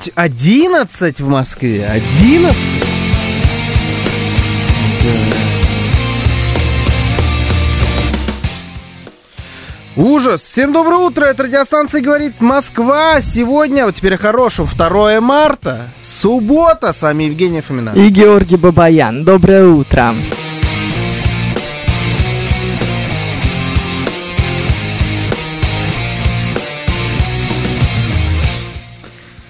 Девять, одиннадцать в Москве. Одиннадцать? Ужас! Всем доброе утро! Это радиостанция «Говорит Москва». Сегодня, вот теперь о хорошем, 2 марта, суббота. С вами Евгения Фомина. И Георгий Бабаян. Доброе утро.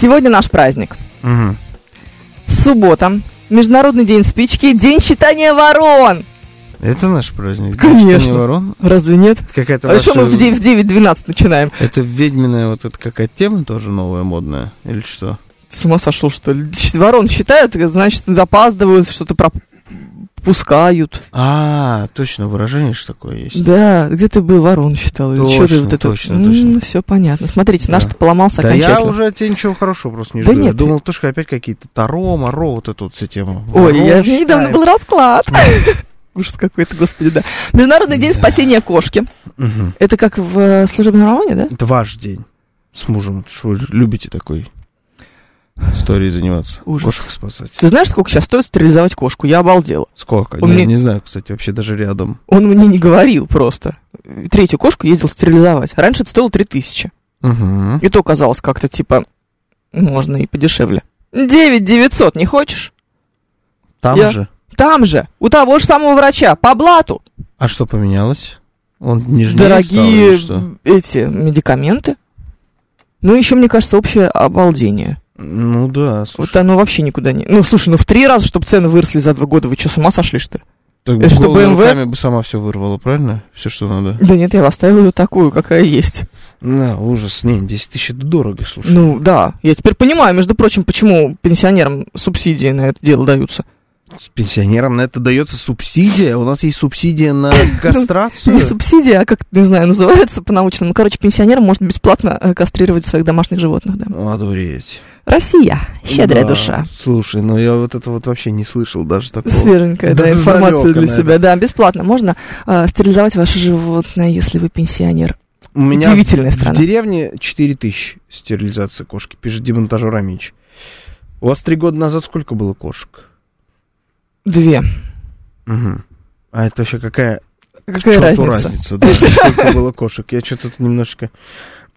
Сегодня наш праздник. Угу. Суббота. Международный день спички. День считания ворон. Это наш праздник? Конечно. Не ворон? Разве нет? Какая-то А еще ваша- мы в 9 в 9-12 начинаем. Это ведьминая вот эта какая-то тема тоже новая, модная? Или что? С ума сошел, что ли? Ворон считают, значит, запаздывают, что-то пропускают. А, точно, выражение же такое есть. Да, где ты был, ворон считал? Или что ты Точно, вот это? точно, точно. Все понятно. Смотрите, Да. наш-то поломался Да я окончательно. уже от тебя ничего хорошего просто не Да жду. Я нет, думал, что опять какие-то Таро, Моро, вот эту вот вся тема. Ой, я, меня недавно считает. был расклад. Ужас какой-то, господи, да. Международный день спасения кошки. Это как в э, служебном романе, да? Это ваш день с мужем. Что любите такой историей заниматься? Ужас. Кошек спасать. Ты знаешь, сколько сейчас стоит стерилизовать кошку? Я обалдела. Сколько? Он Не, мне- не знаю, кстати, вообще даже рядом. Он мне не говорил просто. Третью кошку ездил стерилизовать. Раньше это стоило 3000. Угу. И то казалось как-то типа можно и подешевле. 9 900 не хочешь? Там Я- же. Там же, у того же самого врача, по блату. А что поменялось? Он нежнее Дорогие стал что? эти медикаменты. Ну, еще, мне кажется, общее обалдение. Ну да, слушай. Вот оно вообще никуда не... Ну, слушай, ну в три раза, чтобы цены выросли за два года, вы что, с ума сошли, что ли? Так это что, BMW? руками бы сама все вырвала, правильно? Все, что надо. Да нет, я оставила ее такую, какая есть. Да, ужас. Не, 10 тысяч это дорого, слушай. Ну, да. Я теперь понимаю, между прочим, почему пенсионерам субсидии на это дело даются. С пенсионерам на это дается субсидия. У нас есть субсидия на кастрацию. Не субсидия, а как, не знаю, называется по-научному. Ну, короче, пенсионерам может бесплатно э, кастрировать своих домашних животных, да. Одуреть. Россия, щедрая Да. душа. Слушай, ну я вот это вот вообще не слышал даже такого. Свеженькая, да, Да информация для себя. Да, бесплатно. Можно э, стерилизовать ваше животное, если вы пенсионер. У меня Удивительная в страна. деревне 4 тысячи стерилизация кошки, пишет демонтажер Амич. У вас три года назад сколько было кошек? Две. Мгм. А это вообще какая Какая разница? разница? Да, сколько было кошек? Я что-то тут немножечко...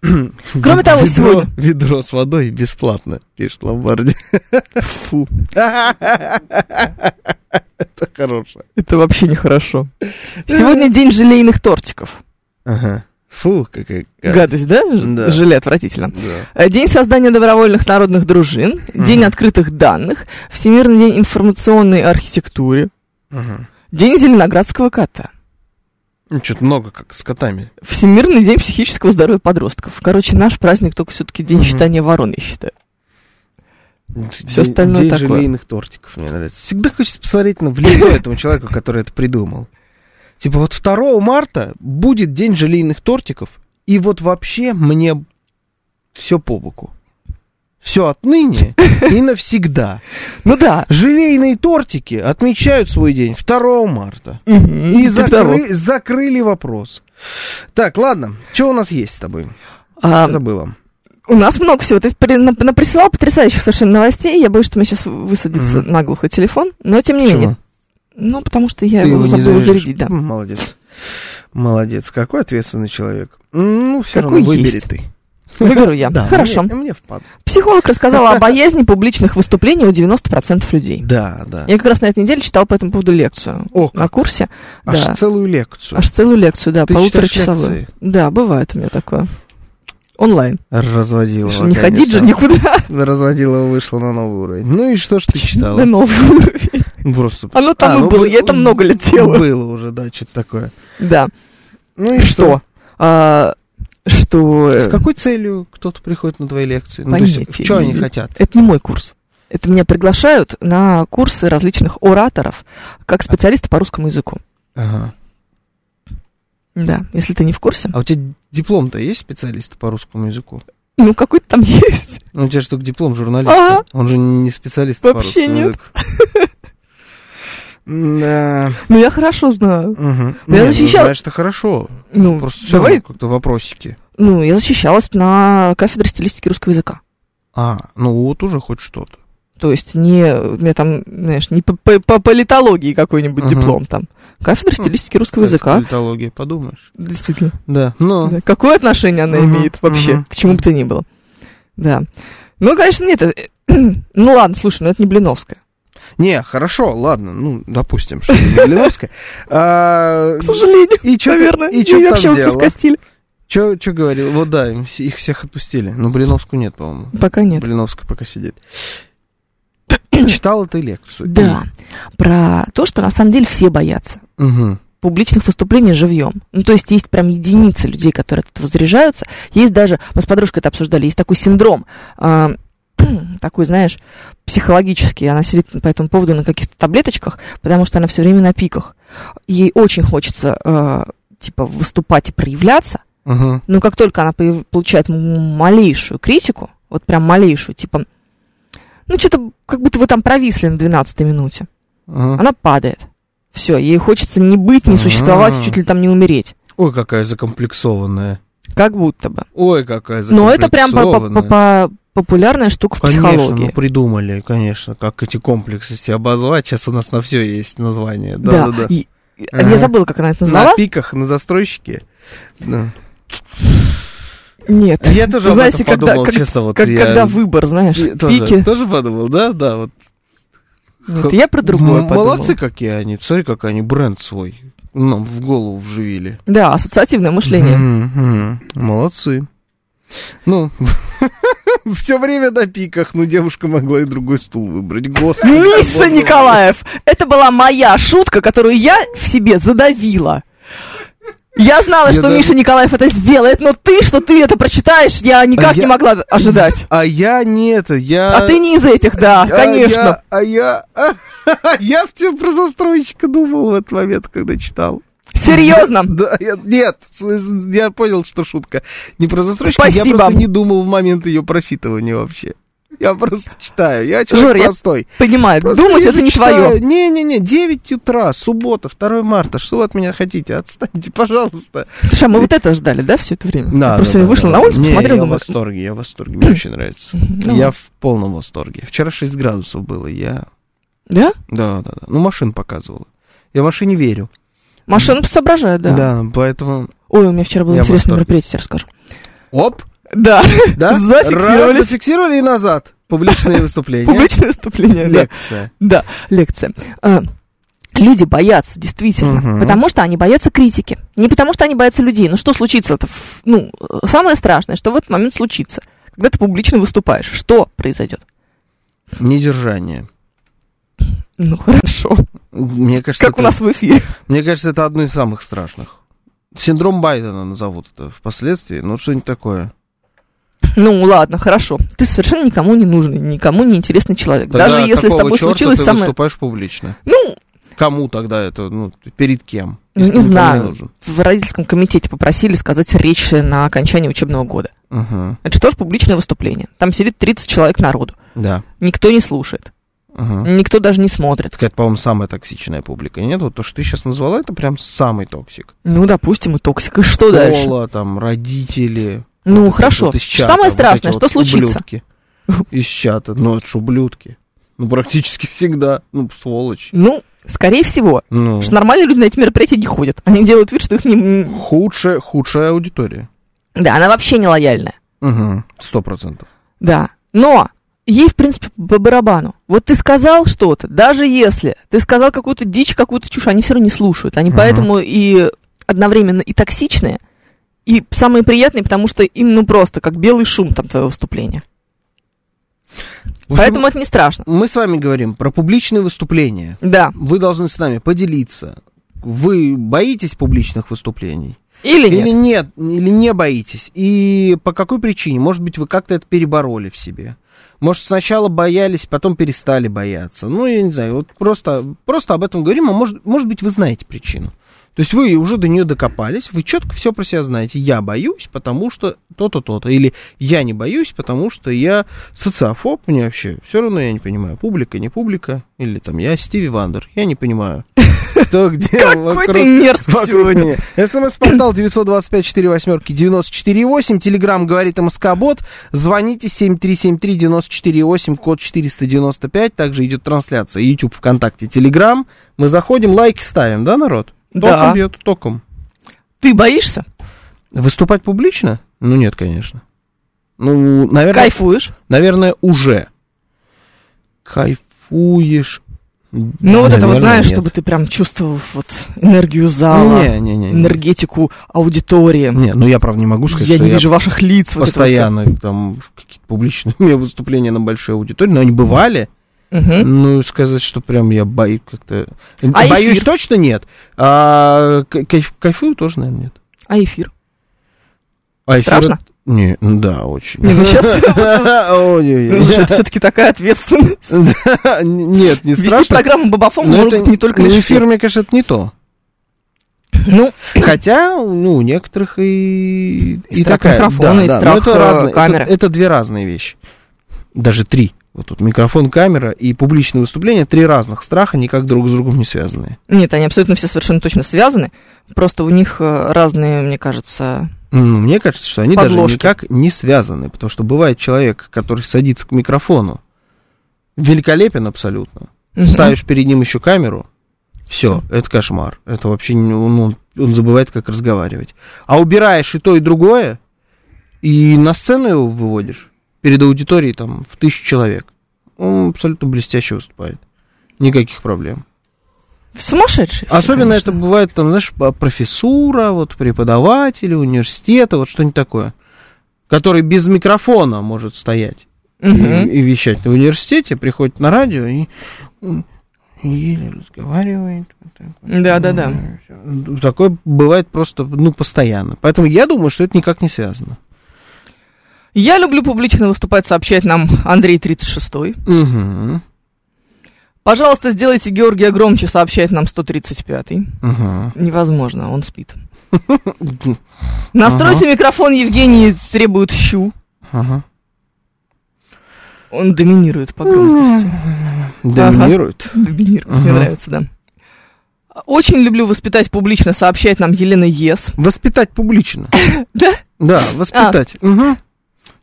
Кроме того, ведро, сегодня- Ведро с водой бесплатно, пишет Ломбарди. Фу, Это хорошее. это вообще нехорошо. Сегодня день желейных тортиков. Ага. Фу, какая... Гадость, да? Ж- Да. Желе отвратительно. Да. Э, День создания добровольных народных дружин, День Мгм. открытых данных, Всемирный день информационной архитектуры, Ага. День зеленоградского кота, Ну, что-то много как с котами. Всемирный день психического здоровья подростков. Короче, наш праздник только все-таки день считания ворон, я считаю. День- остальное День такое. желейных тортиков мне нравится. Всегда хочется посмотреть на в лицо этому человеку, который это придумал. Типа вот 2 марта будет день желейных тортиков, и вот вообще мне все по боку. Все отныне и навсегда. Ну да. Желейные тортики отмечают свой день 2 марта. И закры- закрыли вопрос. Так, ладно, что у нас есть с тобой? А, Что было? У нас много всего. Ты при- на- наприсылал потрясающих совершенно новостей. Я боюсь, что мне сейчас высадится Мгм. наглухо телефон. Но тем не Чего? менее. Ну, потому что я Ты его забыла зарядить, да. Молодец. Молодец, какой ответственный человек. Ну, все Какой равно выбери есть. ты. Выберу я. Да, Хорошо. Мне, мне впадло. Психолог рассказала о боязни публичных выступлений у 90% людей. Да, да. Я как раз на этой неделе читала по этому поводу лекцию О, на курсе. Аж да. целую лекцию. Аж целую лекцию, да, Ты полуторачасовую. лекции? Да, бывает у меня такое. Онлайн. Разводила. Что, не ходить же никуда Разводила вышла на новый уровень. Ну и что ж ты на читала? новый уровень. Просто. Оно там А, и ну, было, бы- я это много лет делаю. Было уже, да, что-то такое. Да. Ну и Что? А, Что... С э, какой целью кто-то приходит на твои лекции? Ну, то Понятия есть, что они хотят? Это не мой курс. Это меня приглашают на курсы различных ораторов как специалиста по русскому языку. Ага. Да, если ты не в курсе. А у тебя диплом-то есть специалиста по русскому языку? Ну, какой-то там есть. Ну, у тебя же только диплом журналиста. Ага. Он же не специалист по Вообще русскому нет. языку. Да. Ну, я хорошо знаю. Мгм. Ну, я Не, защищала- знаешь, это хорошо. Ну, Просто давай. как-то вопросики. Ну, я защищалась на кафедре стилистики русского языка. А, ну вот уже хоть что-то. То есть не, меня там, знаешь, не по, по- по политологии какой-нибудь Мгм. диплом там. Кафедра Хм, стилистики русского языка. Политология, подумаешь. Действительно. Да, ну, Да, Какое отношение она Мгм, имеет вообще мгм. к чему бы то ни было? Да. Ну, конечно, нет. э, Ну ладно, слушай, ну это не Блиновская. Не, хорошо, ладно, ну, допустим, что не Блиновская. А, К сожалению, И чё, наверное. и чё вообще вот все делала? скостили. Чё, чё говорил? Вот да, их всех отпустили. Но Блиновскую нет, по-моему. Пока нет. Блиновская пока сидит. Читала ты лекцию? Да, про то, что на самом деле все боятся Угу. публичных выступлений живьем. Ну, то есть есть прям единицы людей, которые от этого заряжаются. Есть даже, мы с подружкой это обсуждали, есть такой синдром, а, такой, знаешь, психологический. Она сидит по этому поводу на каких-то таблеточках, потому что она все время на пиках. Ей очень хочется, а, типа, выступать и проявляться, Угу. но как только она получает малейшую критику, вот прям малейшую, типа, ну, что-то как будто вы там провисли на 12 минуте, она падает. Все, ей хочется не быть, не существовать, А. чуть ли там не умереть. Ой, какая закомплексованная. Как будто бы. Ой, какая Но это прям по- по- закомплексованная. по- по- популярная штука в Конечно, психологии. ну придумали, конечно, как эти комплексы все обозвать. Сейчас у нас на все есть название. да, Да, да, да. и- Ага. Я забыла, как она это назвала. На пиках, на застройщике. Да. Нет. Я тоже об Знаете, этом когда, подумал, как- честно. Вот как- я- когда выбор, знаешь, я тоже, пики. тоже подумал, да, да, вот. Нет, я про другое М- подумала. Молодцы какие они, смотри, как они бренд свой нам в голову вживили. Да, ассоциативное мышление. Молодцы. Ну, все время на пиках, но девушка могла и другой стул выбрать. Господи, Миша. Николаев, это была моя шутка, которую я в себе задавила. Я знала, Я что да- Миша Николаев это сделает, но ты, что ты это прочитаешь, я никак я- не могла ожидать. А я не это, я... А ты не из этих, да, а конечно. я- А я... А я все про застройщика думал в этот момент, когда читал. Серьезно? Да, я- нет, я понял, что шутка. Не про застройщика, я Спасибо. просто не думал в момент ее просчитывания вообще. Я просто читаю, я человек Жор, я простой. Понимаю, Просто думать я это не читаю. твое. Не-не-не, 9 утра, суббота, 2 марта, что вы от меня хотите? Отстаньте, пожалуйста. Слушай, а мы вот это ждали, да, все это время? Да, я просто да, сегодня да, вышла да. на улицу, Не, посмотрела, я в восторге, я в восторге, мне очень нравится. ну Я в полном восторге. Вчера 6 градусов было, я... да? Да, да, да. Ну, машин показывала. Я машине верю. Машина соображает, да. Да, поэтому... Ой, у меня вчера было Я интересное мероприятие, тебе расскажу. Оп! Да, Да? Зафиксировались. Раз, зафиксировали и назад. Публичные выступления. публичное выступление, да. Лекция. Да, лекция. А, Люди боятся, действительно, Мгм. потому что они боятся критики. Не потому что они боятся людей. Ну что случится-то? Ну, самое страшное, что в этот момент случится. Когда ты публично выступаешь, что произойдет? Недержание. Ну, хорошо. Мне кажется, Как у это- нас в эфире. Мне кажется, это одно из самых страшных. Синдром Байдена назовут это впоследствии. Ну, что-нибудь такое. Ну, ладно, хорошо. Ты совершенно никому не нужный, никому не интересный человек. Тогда Даже если с тобой случилось ты самое... выступаешь публично? Ну, Кому тогда это? Ну, перед кем? не Если никому знаю. нужен. В родительском комитете попросили сказать речь на окончании учебного года. Ага, Это же тоже публичное выступление. Там сидит 30 человек народу. да. Никто не слушает. Ага. Никто даже не смотрит. Это, по-моему, самая токсичная публика. Нет, вот то, что ты сейчас назвала, это прям самый токсик. Ну, допустим, и токсик. И что дальше? Школа, там, родители. Ну, Вот хорошо. вот чата, Самое вот страшное, эти что вот случится? ублюдки Из чата. Ну, это ж ублюдки. Ну, практически всегда. Ну, сволочь. Ну, скорее всего. Ну, Потому что нормальные люди на эти мероприятия не ходят. Они делают вид, что их не... худшая, худшая аудитория. Да, она вообще не лояльная. Угу, сто процентов. Да. Но ей, в принципе, по барабану. Вот ты сказал что-то, даже если ты сказал какую-то дичь, какую-то чушь, они все равно не слушают. Они Мгм. поэтому и одновременно и токсичные, и самые приятные, потому что им, ну, просто как белый шум там твое выступление. В общем, Поэтому это не страшно. Мы с вами говорим про публичные выступления. Да. Вы должны с нами поделиться. Вы боитесь публичных выступлений? Или Или нет? нет, или не боитесь. И по какой причине? Может быть, вы как-то это перебороли в себе. Может, сначала боялись, потом перестали бояться. Ну, я не знаю, вот просто, просто об этом говорим, а может, может быть, вы знаете причину. То есть вы уже до нее докопались, вы четко все про себя знаете. Я боюсь, потому что то-то, то-то. Или я не боюсь, потому что я социофоб, мне вообще все равно я не понимаю, публика, не публика. Или там я Стиви Вандер, я не понимаю. Кто где Какой ты мерзкий сегодня. СМС-портал 925 4 восьмерки 94,8. Телеграмм говорит МСК-бот. Звоните 7373 94,8, код 495. Также идет трансляция YouTube, ВКонтакте, Телеграм. Мы заходим, лайки ставим, да, народ? Током Да. бьет, током. Ты боишься? Выступать публично? Ну, нет, конечно. Ну, наверное, Кайфуешь? наверное уже. Кайфуешь. Ну, вот это вот, знаешь, нет. чтобы ты прям чувствовал вот энергию зала, Не, не, не, не. энергетику аудитории. Не, ну я, правда, не могу сказать, я что не я вижу ваших лиц. это вот постоянно там какие-то публичные у меня выступления на большой аудитории, но они бывали. Мгм. Ну, сказать, что прям я боюсь как-то... А боюсь эфир? точно нет. А кайф- кайфую тоже, наверное, нет. А эфир? А эфир Страшно? Не, ну да, очень. Не, ну Ой-ой-ой. Ну, все-таки такая ответственность. Нет, не Вести страшно. программу Бабафом может быть не только лишь эфир, мне кажется, это не то. Ну, Хотя, ну, у некоторых и, И страх микрофона, и но страх, это э, разные, это-. Это, две разные вещи. Даже три. Вот тут микрофон, камера и публичное выступление. Три разных страха, никак друг с другом не связанные. нет, они абсолютно все совершенно точно связаны. Просто у них э, разные, мне кажется... Ну, мне кажется, что они даже Подложки. никак не связаны. Потому что бывает человек, который садится к микрофону, великолепен абсолютно. мгм. Ставишь перед ним еще камеру, все, это кошмар. Это вообще, ну, он забывает, как разговаривать. А убираешь и то, и другое, и на сцену его выводишь перед аудиторией там в тысячу человек. Он абсолютно блестяще выступает. Никаких проблем. Сумасшедшие все, Особенно конечно. это бывает, там, знаешь, профессура, вот преподаватели университета, вот что-нибудь такое, который без микрофона может стоять и, Мгм. и вещать на университете, приходит на радио и еле разговаривает. вот так вот. Да-да-да. Всё. Такое бывает просто, ну, постоянно. Поэтому я думаю, что это никак не связано. Я люблю публично выступать, сообщает нам Андрей 36 Угу, Пожалуйста, сделайте Георгия громче, сообщает нам 135-й. угу. Невозможно, он спит. Настройте микрофон, Евгений требует щу. Он доминирует по громкости. Доминирует. Доминирует, мне нравится, да. Очень люблю воспитать публично, сообщает нам Елена Ес. Воспитать публично. Да? Да, воспитать. Мгм.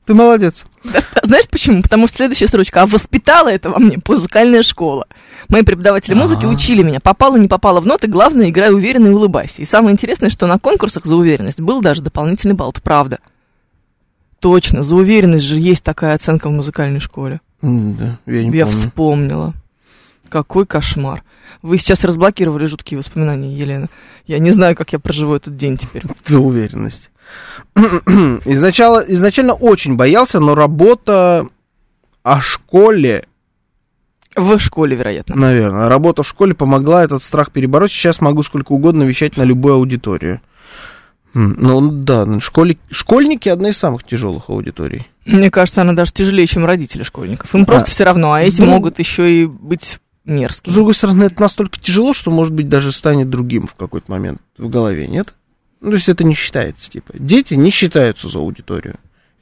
Ты молодец. Знаешь почему? Потому что следующая строчка. А воспитала это во мне музыкальная школа. Мои преподаватели музыки учили меня. Попала, не попала в ноты, главное, играй уверенно и улыбайся. И самое интересное, что на конкурсах за уверенность был даже дополнительный балл. Это правда. Точно, за уверенность же есть такая оценка в музыкальной школе. Да, я не Я помню. вспомнила. Какой кошмар. Вы сейчас разблокировали жуткие воспоминания, Елена. Я не знаю, как я проживу этот день теперь. За уверенность. Изначально, изначально очень боялся, но работа о школе, В школе, вероятно. наверное, работа в школе помогла этот страх перебороть. Сейчас могу сколько угодно вещать на любую аудиторию. Ну да, ну, школе, школьники одна из самых тяжелых аудиторий. Мне кажется, она даже тяжелее, чем родители школьников. Им А, просто все равно, а с эти друг- могут еще и быть С мерзкими. другой стороны, это настолько тяжело, что, может быть, даже станет другим в какой-то момент в голове, нет? Ну, то есть это не считается, типа. Дети не считаются за аудиторию.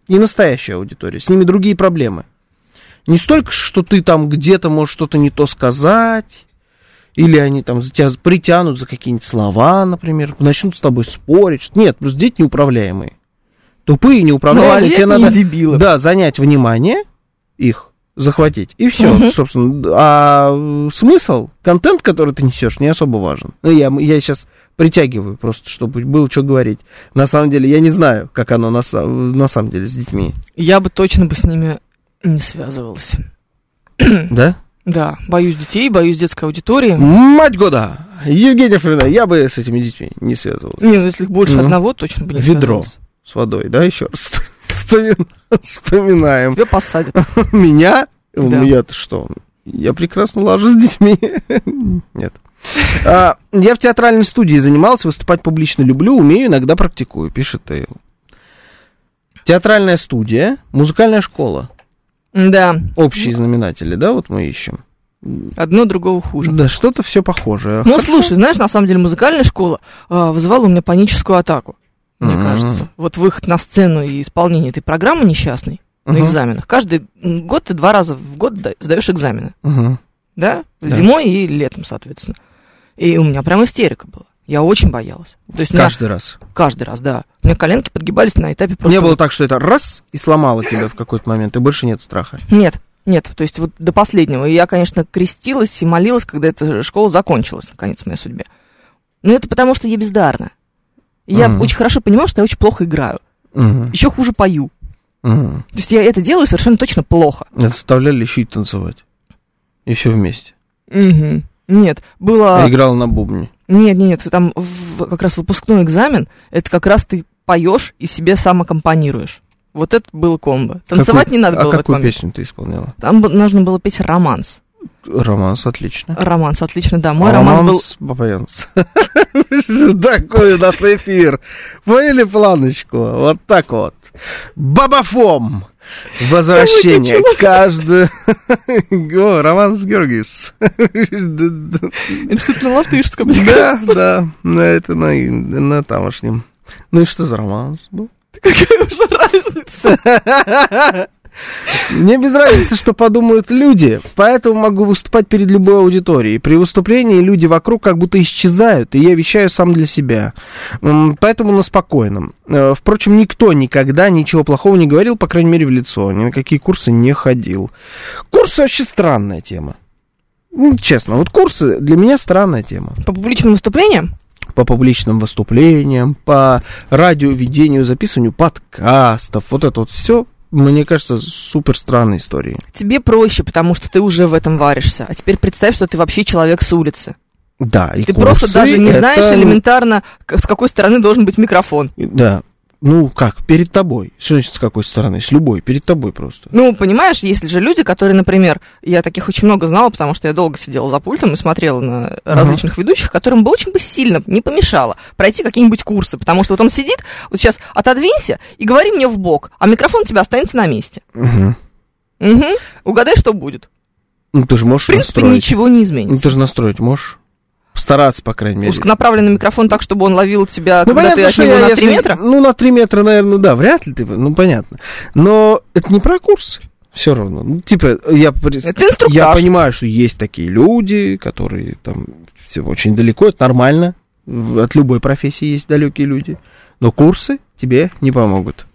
Не настоящая аудитория, с ними другие проблемы. Не столько, что ты там где-то можешь что-то не то сказать, или они там тебя притянут за какие-нибудь слова, например, начнут с тобой спорить. Нет, просто дети неуправляемые. Тупые, неуправляемые. Тебе надо дебилы. да, занять внимание их захватить. И все, Мгм. собственно. А э, смысл, контент, который ты несешь, не особо важен. Ну, я, я сейчас притягиваю просто, чтобы было что говорить. На самом деле, я не знаю, как оно на, на самом деле с детьми. Я бы точно бы с ними не связывалась. Да? Да, боюсь детей, боюсь детской аудитории. Мать года! Евгения Фомина, я бы с этими детьми не связывался. Не, ну если их больше Ну, одного, точно бы не ведро. С водой, да, еще раз? Вспомин- Вспоминаем. Тебя посадят. Меня? Да. Я-то что? Я прекрасно лажу с детьми. Нет. А, я в театральной студии занимался, выступать публично люблю, умею, иногда практикую, пишет Тейл. Театральная студия, музыкальная школа. Да, Общие знаменатели, да, вот мы ищем. одно другого хуже. Да, что-то все похожее. Ну, Хорошо. слушай, знаешь, на самом деле музыкальная школа а, вызывала у меня паническую атаку, мне Мгм. кажется. Вот выход на сцену и исполнение этой программы несчастной на Мгм. экзаменах. Каждый год ты два раза в год да- сдаешь экзамены, Мгм. да? Да. Зимой и летом, соответственно. И у меня прям истерика была. Я очень боялась. То есть Каждый раз. каждый раз, да. У меня коленки подгибались на этапе просто... Не было так, что это раз и сломало тебя в какой-то момент, и больше нет страха. Нет, нет, то есть вот до последнего. И я, конечно, крестилась и молилась, когда эта школа закончилась, наконец, в моей судьбе. Но это потому, что я бездарна. Я Мгм. очень хорошо понимаю, что я очень плохо играю. Мгм. Еще хуже пою. Мгм. То есть я это делаю совершенно точно плохо. Заставляли еще и танцевать. И все вместе. Мгм. Нет, было... Я играл на бубне. Нет, нет, нет, там в- как раз выпускной экзамен, это как раз ты поешь и себе сам аккомпанируешь. Вот это было комбо. Танцевать Какую- не надо а было этот какую песню ты исполняла? Там нужно было петь романс. Романс, отлично. Романс, отлично, да. Мой романс был... Папаянс. Такой у нас эфир. Поняли планочку? Вот так вот. Бабафом. Возвращение. Каждый... О, Роман Георгиевс. Это что-то на латышском. мне Да, да. На это на, на тамошнем. Ну и что за романс был? Какая уже разница? Мне без разницы, что подумают люди, поэтому могу выступать перед любой аудиторией. При выступлении люди вокруг как будто исчезают, и я вещаю сам для себя. Поэтому на спокойном. Э, Впрочем, никто никогда ничего плохого не говорил, по крайней мере, в лицо. Ни на какие курсы не ходил. Курсы вообще странная тема. Ну, честно, вот курсы для меня странная тема. По публичным выступлениям? По публичным выступлениям, по радиоведению, записыванию подкастов, вот это вот все, мне кажется, супер странные истории. Тебе проще, потому что ты уже в этом варишься. А теперь представь, что ты вообще человек с улицы. Да, и Ты курсы просто даже не это- знаешь элементарно, с какой стороны должен быть микрофон. Да. Ну, как, перед тобой. Что значит с какой стороны? С любой, перед тобой просто. Ну, понимаешь, есть же люди, которые, например, я таких очень много знала, потому что я долго сидела за пультом и смотрела на различных ведущих, которым бы очень бы сильно не помешало пройти какие-нибудь курсы, потому что вот он сидит, вот сейчас отодвинься и говори мне в бок, а микрофон у тебя останется на месте. Мгм. Угу. Угадай, что будет. Ну, ты же можешь В принципе, настроить. ничего не Ну, изменится. ты же настроить можешь. Стараться, по крайней мере. Узконаправленный микрофон так, чтобы он ловил тебя, Ну, когда ты понятно, от что него я, на если- 3 метра. Ну, на 3 метра, наверное, да, вряд ли ты, ну, понятно. Но это не про курсы. Все равно. Ну, типа, я, Это инструктаж. я понимаю, что есть такие люди, которые там все очень далеко, это нормально. От любой профессии есть далекие люди. Но курсы тебе не помогут.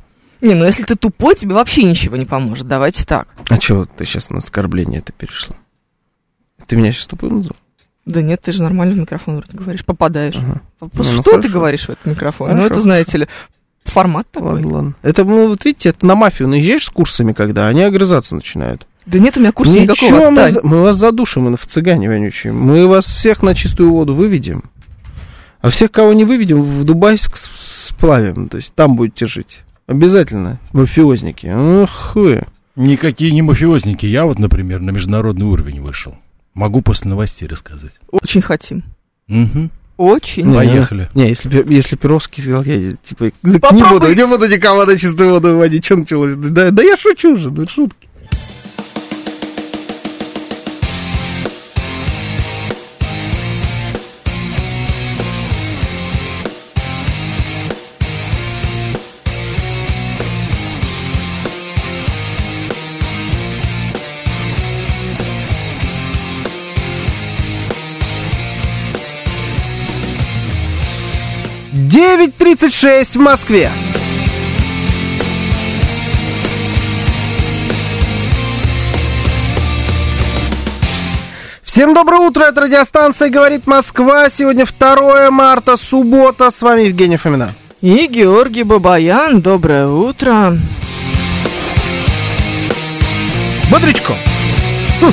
Не, ну если ты тупой, тебе вообще ничего не поможет. Давайте так. А чего ты сейчас на оскорбление это перешла? Ты меня сейчас тупым назвал? Да нет, ты же нормально в микрофон вроде говоришь, попадаешь. Ага. Вопрос, Не, ну что хорошо. ты говоришь в этот микрофон? ну, Хорошо. это, знаете ли, формат такой. Ладно, ладно. Это, ну, вот видите, это на мафию наезжаешь с курсами, когда они огрызаться начинают. Да нет у меня курса Ничего, никакого, мы, отстань. за- мы вас задушим, мы в цыгане вонючие. Мы вас всех на чистую воду выведем. А всех, кого не выведем, в Дубайск с- сплавим. То есть там будете жить. Обязательно, мафиозники. Ох вы. Никакие не мафиозники. Я вот, например, на международный уровень вышел. Могу после новостей рассказать. Очень хотим. Мгм. Очень. Не, Поехали. Не, если, Пе- если Перовский сказал, я типа, так не буду, не буду никого на чистую воду выводить. Что началось? Да, да я шучу же, ну шутки. Девять тридцать шесть в Москве. Всем доброе утро, это радиостанция «Говорит Москва». Сегодня 2 марта, суббота. С вами Евгений Фомина. И Георгий Бабаян, доброе утро. Бодрячко. Хм.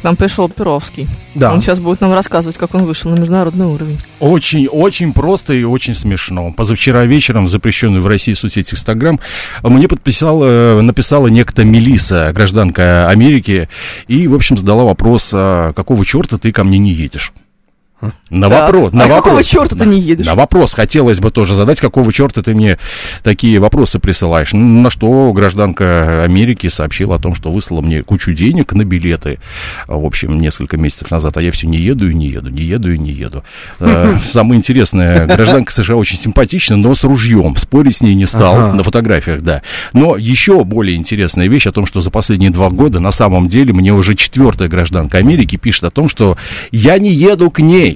К нам пришел Перовский. Да. Он сейчас будет нам рассказывать, как он вышел на международный уровень. Очень, очень просто и очень смешно. Позавчера вечером в запрещенную в России соцсеть Инстаграм мне подписала, написала некто Мелиса, гражданка Америки, и, в общем, задала вопрос, а какого черта ты ко мне не едешь? На Так. вопрос, на а вопрос. какого черта ты не едешь? На вопрос хотелось бы тоже задать, какого черта ты мне такие вопросы присылаешь. На что гражданка Америки сообщила о том, что выслала мне кучу денег на билеты, а, в общем, несколько месяцев назад, а я все не еду и не еду, не еду и не еду. Э, Самое интересное, гражданка США очень симпатична, но с ружьем. Спорить с ней не стал, Ага. на фотографиях, да. Но еще более интересная вещь о том, что за последние два года на самом деле мне уже четвертая гражданка Америки пишет о том, что я не еду к ней.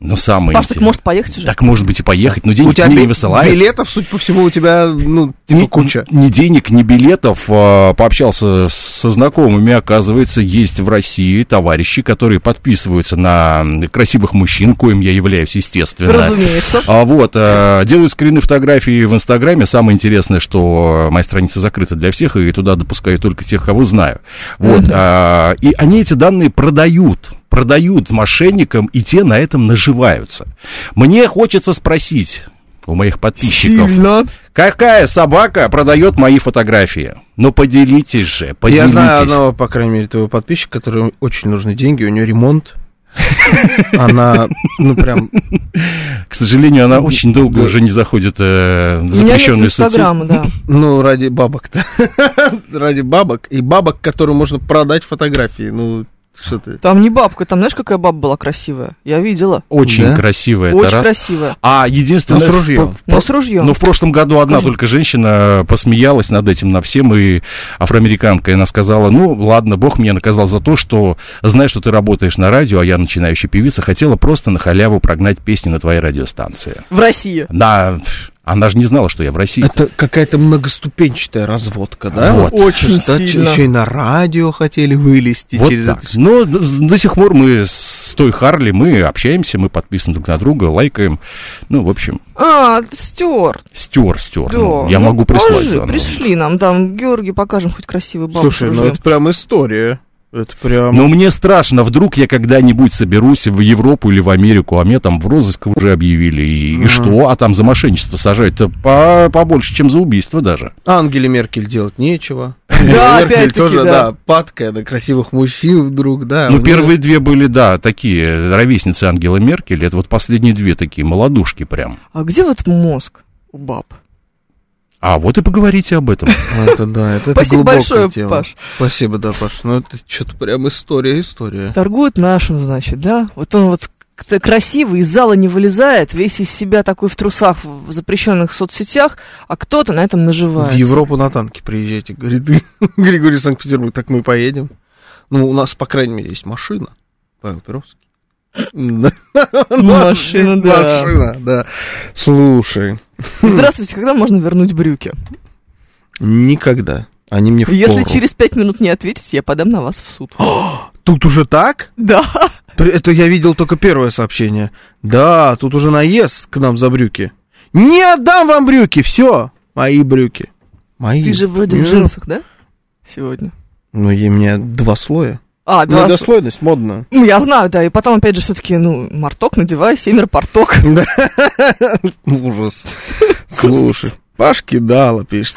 Но самое Паш, так может поехать уже? так может быть и поехать, но У денег тебя мне не высылают. билетов, судя по всему, у тебя, ну, типа Ни, куча. ни денег, ни билетов. а, Пообщался со знакомыми. Оказывается, есть в России товарищи, которые подписываются на красивых мужчин, коим я являюсь, естественно. Разумеется. А вот, а, делают скрины фотографии в Инстаграме. Самое интересное, что моя страница закрыта для всех, и туда допускаю только тех, кого знаю. Вот, а, и они эти данные продают продают мошенникам, и те на этом наживаются. Мне хочется спросить у моих подписчиков, Сильно. какая собака продает мои фотографии? Ну, поделитесь же, поделитесь. Я знаю одного, по крайней мере, твоего подписчика, которому очень нужны деньги, у нее ремонт. Она, ну, прям, К сожалению, она очень долго уже не заходит э, в запрещенную. Инстаграма, да. ну, ради бабок-то. Ради бабок. И бабок, которым можно продать фотографии. Ну, что ты. Там не бабка, там знаешь, какая баба была красивая? Я видела. Очень Да? красивая, Очень раз. красивая. А единственное... Но с ружьем. в- в- Но с ружьем. Ну, в прошлом году одна Скажи. только женщина посмеялась над этим, на всем, и афроамериканка, и она сказала, ну, ладно, Бог меня наказал за то, что, зная, что ты работаешь на радио, а я начинающая певица, хотела просто на халяву прогнать песни на твоей радиостанции. В России. Да, она же не знала, что я в России. Это какая-то многоступенчатая разводка, да? Вот. Очень Да, сильно. Еще и на радио хотели вылезти Вот через так. это. Но до, до сих пор мы с той Харли, мы общаемся, мы подписаны друг на друга, лайкаем. Ну, в общем, А, стюарт. стер, стер. Да. Ну, я Ну, могу прислать покажи, заново. Пришли нам, там, Георгий, покажем хоть красивый бабу Слушай, ну это прям история. Это прям... Но мне страшно, вдруг я когда-нибудь соберусь в Европу или в Америку, а мне там в розыск уже объявили. И, и Мгм. что? А там за мошенничество сажать-то по, побольше, чем за убийство даже. Ангеле Меркель делать нечего. Да, опять-таки, тоже, да. падкая на красивых мужчин вдруг, да. ну, первые две были, да, такие ровесницы Ангелы Меркель. Это вот последние две такие, молодушки прям. А где вот мозг у баб? А вот и поговорите об этом. Это да, это, это Спасибо большое, тема. Паш. Спасибо, да, Паш. Ну, это что-то прям история, история. Торгует нашим, значит, да? Вот он вот красивый, из зала не вылезает, весь из себя такой в трусах в запрещенных соцсетях, а кто-то на этом наживается. В Европу на танке приезжайте, говорит Григорий Санкт-Петербург, так мы поедем. Ну, у нас, по крайней мере, есть машина. Павел Перовский. Машина, да. Машина, да. Слушай, Здравствуйте, когда можно вернуть брюки? никогда. Они мне в Если через пять минут не ответите, я подам на вас в суд. Тут уже так? Да. Это я видел только первое сообщение. Да, тут уже наезд к нам за брюки. Не отдам вам брюки, все. Мои брюки. Мои. Ты же вроде в джинсах, да? Сегодня. Ну, и мне два слоя. А, два... Многослойность модно. Ну, я знаю, да, и потом, опять же, все-таки, ну, марток надевай, семер порток. Да. Ужас. Слушай, Паш кидала, пишет.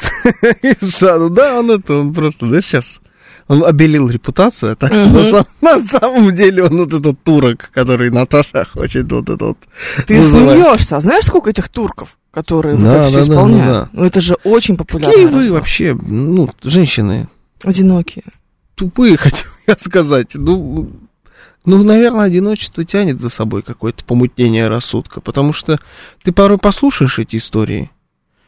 Саду. Да, он это, он просто, да, сейчас Он обелил репутацию, а так Мгм. на, сам- на самом деле он вот этот турок, который Наташа хочет вот этот вот. Ты смеешься, а знаешь, сколько этих турков, которые вот Да, это все да, да, исполняют? да, да. Ну это же очень популярно. Какие вы вообще, ну, женщины, Одинокие. Тупые, хотел я сказать. Ну, ну, наверное, одиночество тянет за собой какое-то помутнение рассудка, потому что ты порой послушаешь эти истории,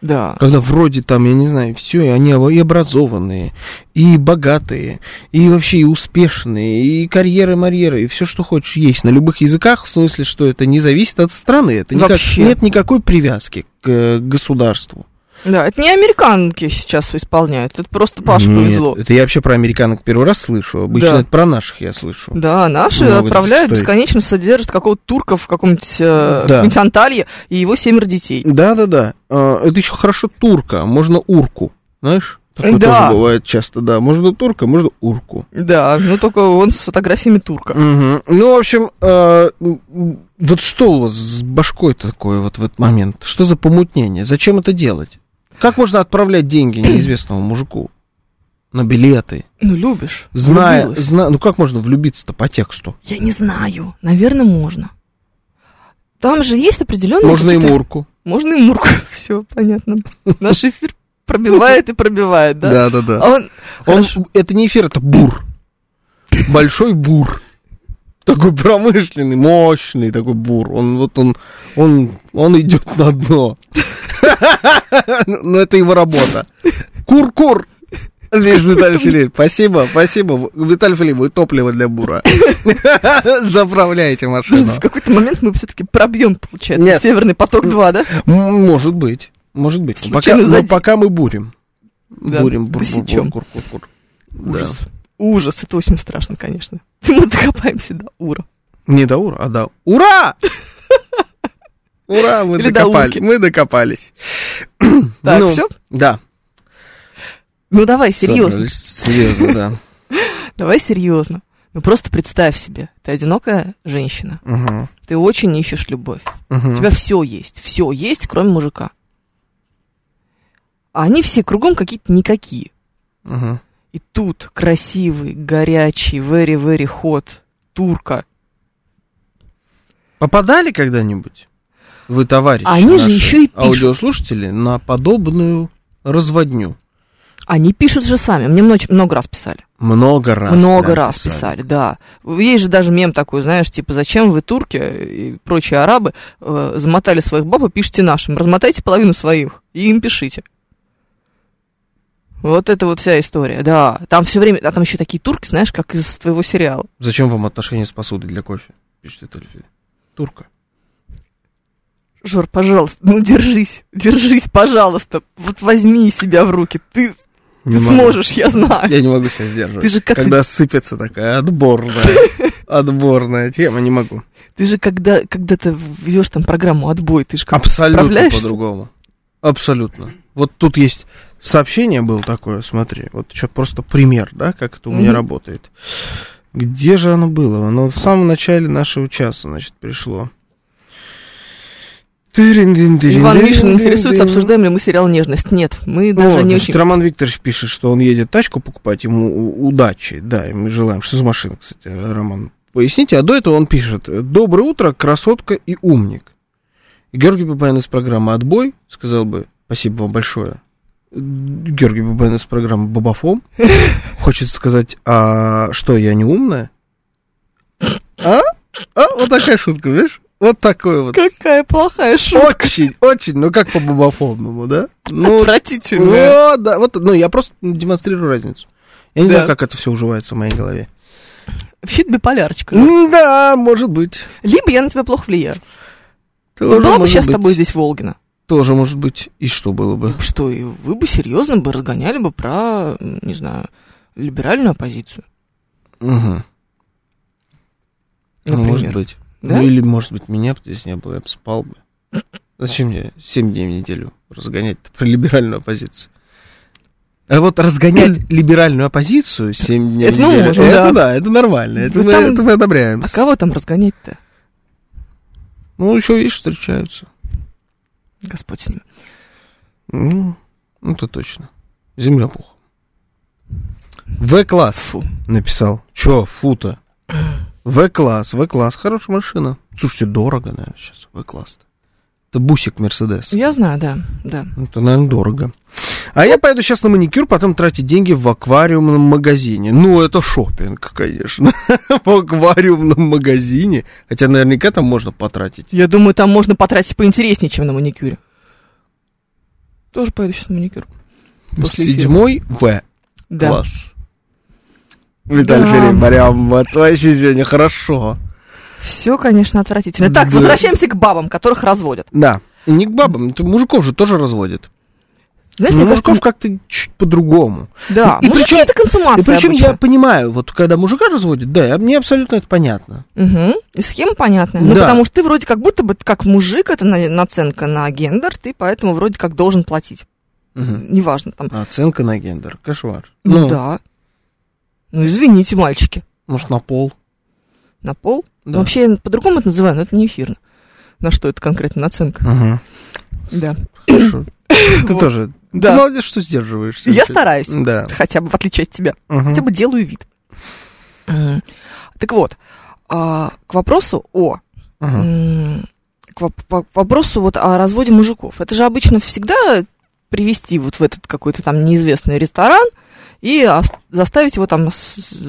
Да. когда вроде там, я не знаю, все, и они и образованные, и богатые, и вообще и успешные, и карьеры, марьеры, и все, что хочешь, есть на любых языках, в смысле, что это не зависит от страны, это никак- Вообще. нет никакой привязки к э, государству. Да, это не американки сейчас исполняют, это просто Паше Нет, повезло. Это я вообще про американок первый раз слышу, обычно Да. это про наших я слышу. Да, наши Много отправляют бесконечно, содержат какого-то турка в каком-нибудь э, Да. Анталье и его семеро детей. Да-да-да. А, Это еще хорошо турка, можно урку, знаешь? Такое Да. тоже бывает часто, да. Можно турка, можно урку. Да, ну только он с фотографиями турка. Мгм. Ну, в общем, э, вот что у вас с башкой такое вот в этот момент? Что за помутнение? Зачем это делать? Как можно отправлять деньги неизвестному мужику на билеты, Ну, любишь. зная, зна- ну как можно влюбиться-то по тексту? Я не знаю. Наверное, можно. Там же есть определенные... Можно и мурку. Можно и мурку. Все, понятно. Наш эфир пробивает и пробивает, да? Да-да-да. А он... Он, Хорошо. это не эфир, это бур. Большой бур. Такой промышленный, мощный такой бур. Он вот он, он, он идет на дно. Но это его работа. Кур-кур. Видишь, Виталий Филипп, спасибо, спасибо. Виталий Филипп, вы топливо для бура. Заправляете машину. В какой-то момент мы все-таки пробьем, получается, Нет. Северный поток-2, да? Может быть, может быть. Но Пока, Случайно но задеть. пока мы бурим. Да, бурим, бур, бур, бур, кур, кур. Да. Ужас. Ужас, это очень страшно, конечно. Мы докопаемся до ура. Не до ура, а до ура! Ура, мы Или до докопали, мы докопались. Так, Ну, все? Да. Ну давай, серьезно. Собрались. Серьезно, да. Давай серьезно. Ну просто представь себе, ты одинокая женщина, Мгм, ты очень ищешь любовь. У мгм. тебя все есть, все есть, кроме мужика. А они все кругом какие-то никакие. Мгм. И тут красивый, горячий, very-very hot турка. Попадали когда-нибудь вы, товарищи, Они же еще и пишут. аудиослушатели, на подобную разводню? Они пишут же сами. Мне много, много раз писали. Много раз. много прям раз писали, да. Есть же даже мем такой, знаешь, типа, зачем вы, турки и прочие арабы, э, замотали своих баб и пишите нашим. Размотайте половину своих и им пишите. Вот это вот вся история, да. Там все время, а там еще такие турки, знаешь, как из твоего сериала. Зачем вам отношения с посудой для кофе? Пишет Филипп. Турка. Жор, пожалуйста, ну держись, держись, пожалуйста. Вот возьми себя в руки. Ты, Не ты могу. сможешь, я знаю. Я не могу себя сдерживать. Ты же как Когда сыпется такая отборная, отборная тема, не могу. Ты же когда, когда ты ведешь там программу отбой, ты же как Абсолютно по-другому. Абсолютно. Вот тут есть сообщение было такое, смотри, вот сейчас просто пример, да, как это у меня работает. Где же оно было? Оно в самом начале нашего часа, значит, пришло. Иван Мишин интересуется, обсуждаем ли мы сериал «Нежность». Нет, мы даже Вот, не значит, очень... Роман Викторович пишет, что он едет тачку покупать, ему удачи, да, и мы желаем. Что за машина, кстати, Роман? Поясните, а до этого он пишет, доброе утро, красотка и умник. Георгий Бабаян из программы «Отбой» сказал бы, спасибо вам большое. Георгий Бабаян из программы «Бабафом» хочет сказать, а что, я не умная? А? А? Вот такая шутка, видишь? Вот такой вот. Какая плохая шутка. Очень, очень, ну как по бабафомному, да? Ну, Отвратительная. о, да, вот, ну, я просто демонстрирую разницу. Я не Да. знаю, как это все уживается в моей голове. Вообще ты биполярочка. Да, может быть. Либо я на тебя плохо влияю. Тоже Была бы сейчас с быть. тобой здесь Волгина. Тоже может быть. И что было бы? Что, и вы бы серьезно бы разгоняли бы про, не знаю, либеральную оппозицию. Угу. Например. может быть. Да? Ну, или, может быть, меня бы здесь не было, я бы спал бы. Зачем мне 7 дней в неделю разгонять про либеральную оппозицию? А вот разгонять либеральную оппозицию 7 дней Это в ну, неделю, можно, это да. да, это нормально, это, Ну, мы, там- это мы одобряем. А кого там разгонять-то? Ну, еще, видишь, встречаются. Господь с ним. Ну, ну, это точно. Земля пухом. В-класс написал. Чё, фу-то? В-класс, В-класс, хорошая машина. Слушайте, дорого, наверное, сейчас В-класс. Это бусик Мерседес. Я знаю, да, да. Это, наверное, дорого. А я поеду сейчас на маникюр, потом тратить деньги в аквариумном магазине. Ну, это шопинг, конечно. В аквариумном магазине. Хотя наверняка там можно потратить. Я думаю, там можно потратить поинтереснее, чем на маникюре. Тоже поеду сейчас на маникюр. После. Седьмой В. Да. Класс. Виталий Да. Шерин, прям вот вообще сегодня хорошо. Все, конечно, отвратительно. Так, Да. возвращаемся к бабам, которых разводят. Да. И не к бабам, это мужиков же тоже разводят. Знаешь, Но мне кажется, мужиков как-то чуть по-другому. да, И мужики причем- это И консумация причем обычно. я понимаю, вот когда мужика разводят, да, мне абсолютно это понятно. Мгм. И схема понятная. Ну, Да. потому что ты вроде как будто бы, как мужик, это на- наценка на гендер, ты поэтому вроде как должен платить. Мгм. Неважно там. Оценка на гендер. Кошмар. Ну, да. Ну, извините, мальчики. Может, на пол. На пол? Да. Вообще, я по-другому это называю, но это не эфирно. На что это конкретно наценка? Ага. Да. Хорошо. Ты Вот. тоже. Да. Ты молодец, что сдерживаешься. Я стараюсь. Да. Хотя бы в отличие от тебя. Хотя бы делаю вид. Так вот, а, к вопросу о Ага. К вопросу вот о разводе мужиков. Это же обычно всегда привести вот в этот какой-то там неизвестный ресторан и заставить его там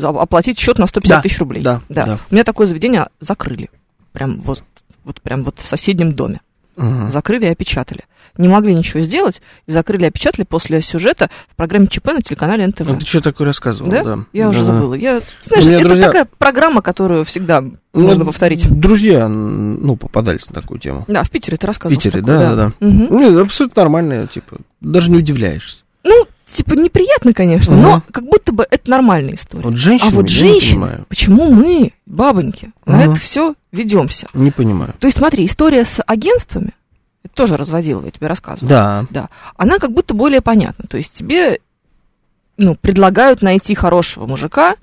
оплатить счет на 150 Да, тысяч рублей. да, да. У меня такое заведение закрыли. Прям вот, вот прям вот в соседнем доме. Ага. Закрыли и опечатали. Не могли ничего сделать, и закрыли и опечатали после сюжета в программе ЧП на телеканале НТВ. А ты что такое рассказывал? Да? Да. Я уже Да. забыла. Я, знаешь, У меня это друзья- такая программа, которую всегда Ну, можно повторить. Друзья, ну, попадались на такую тему. Да, в Питере ты В рассказывал. Питере, такое, да, да, да. Мгм. Ну, абсолютно нормально, типа, даже не удивляешься. Ну, типа, неприятно, конечно, Мгм. но как будто бы это нормальная история. Вот женщины, а вот женщины, почему мы, бабоньки, на Мгм. это все ведемся? Не понимаю. То есть, смотри, история с агентствами, это тоже разводила, я тебе рассказывала. Да. Да. Она как будто более понятна. То есть тебе ну, предлагают найти хорошего мужика,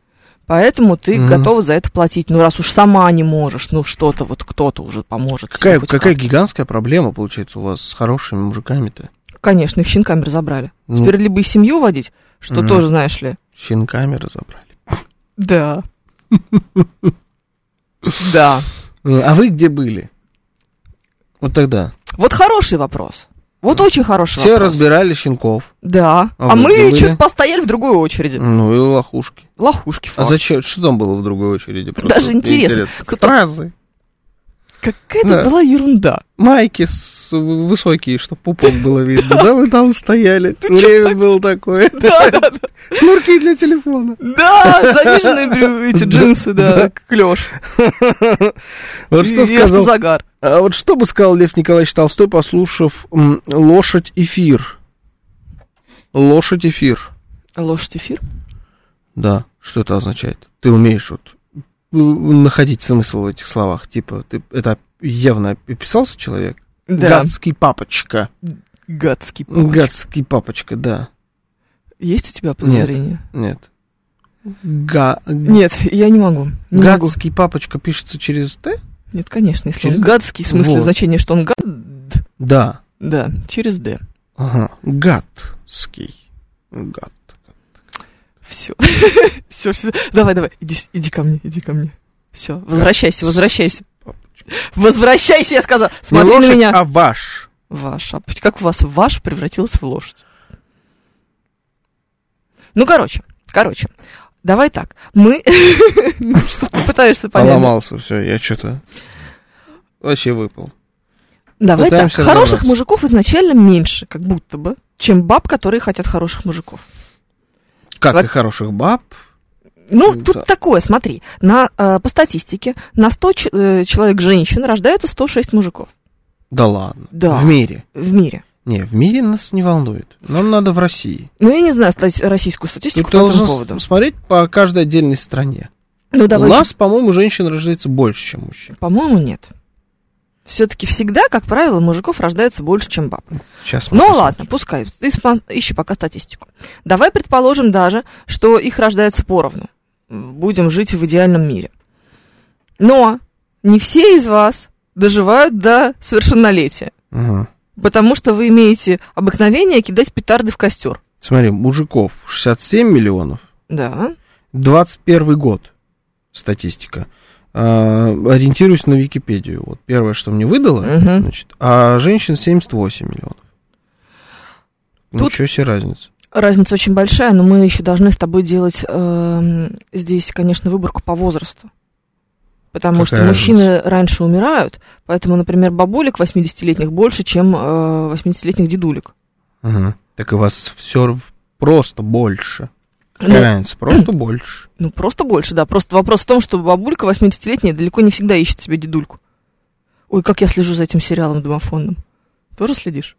поэтому ты Мгм. готова за это платить. Ну, раз уж сама не можешь, ну, что-то вот кто-то уже поможет. Какая, какая как-то. гигантская проблема, получается, у вас с хорошими мужиками-то? Конечно, их щенками разобрали. Ну. Теперь либо и семью водить, что Мгм. тоже, знаешь ли. Щенками разобрали. Да. Да. Э, А вы где были? Вот тогда. Вот хороший вопрос. Вот очень хороший Все вопрос. разбирали щенков. Да. А А, мы что-то постояли в другой очереди. Ну и лохушки. Лохушки А факт. зачем? Что там было в другой очереди? Просто Даже интересно. Кто- Стразы. Какая-то Да. была ерунда. Майки с- высокие, чтобы пупок было видно. Да, вы там стояли. Время было такое. Шнурки для телефона. Да, заниженные эти джинсы, да, клеш. Вот что сказал автозагар. А вот что бы сказал Лев Николаевич Толстой, послушав «Лошадь эфир»? Лошадь эфир. Лошадь эфир? Да, что это означает? Ты умеешь вот находить смысл в этих словах. Типа, ты это явно описался человек? Да. Гадский папочка. Гадский папочка. Гадский папочка, да. Есть у тебя подозрение? Нет. Га... Нет, я не могу. Не могу. Гадский папочка пишется через Т? Нет, конечно, если он Через- гадский, в смысле Вот. значение, что он гад, Да. да, через Д. Ага. Гадский. Гад. Все. Все, все. Давай, давай, иди, иди ко мне, иди ко мне. Все, возвращайся, возвращайся. Возвращайся, я сказал. Смотри на меня. а ваш. Ваш. А как у вас ваш превратилась в лошадь? Ну, короче, короче, давай так. Мы... Ну, Что ты пытаешься понять? Поломался, все, я что-то вообще выпал. Давай так. Хороших мужиков изначально меньше, как будто бы, чем баб, которые хотят хороших мужиков. Как и хороших баб. Ну, Да. тут такое, смотри. На, э, по статистике, на 100 ч- э, человек женщин рождается 106 мужиков Да ладно. Да. В мире. в мире. Не, в мире нас не волнует. Нам надо в России. Ну, я не знаю стати- российскую статистику по должен этому поводу. смотреть по каждой отдельной стране. Ну, У давай еще нас, по-моему, женщин рождается больше, чем мужчин. По-моему, нет. Все-таки всегда, как правило, мужиков рождается больше, чем баб. Сейчас Ну посмотрим. ладно, пускай. Ты ищи пока статистику. Давай предположим даже, что их рождается поровну. Будем жить в идеальном мире. Но не все из вас доживают до совершеннолетия. Ага. Потому что вы имеете обыкновение кидать петарды в костер. Смотри, мужиков 67 миллионов, Да. 21 год статистика. А, ориентируюсь на Википедию. Вот первое, что мне выдало, Мгм. значит, а женщин 78 миллионов. Тут- Ничего себе разница. Разница очень большая, но мы еще должны с тобой делать эм, здесь, конечно, выборку по возрасту. Потому что Какая мужчины раньше умирают, поэтому, например, бабулек 80-летних больше, чем э, 80-летних дедулек. Мгм. Так и вас все просто больше. Ну, Какая разница? Просто больше. Ну, просто больше, да. Просто вопрос в том, что бабулька 80-летняя далеко не всегда ищет себе дедульку. Ой, как я слежу за этим сериалом домофонным. Тоже следишь?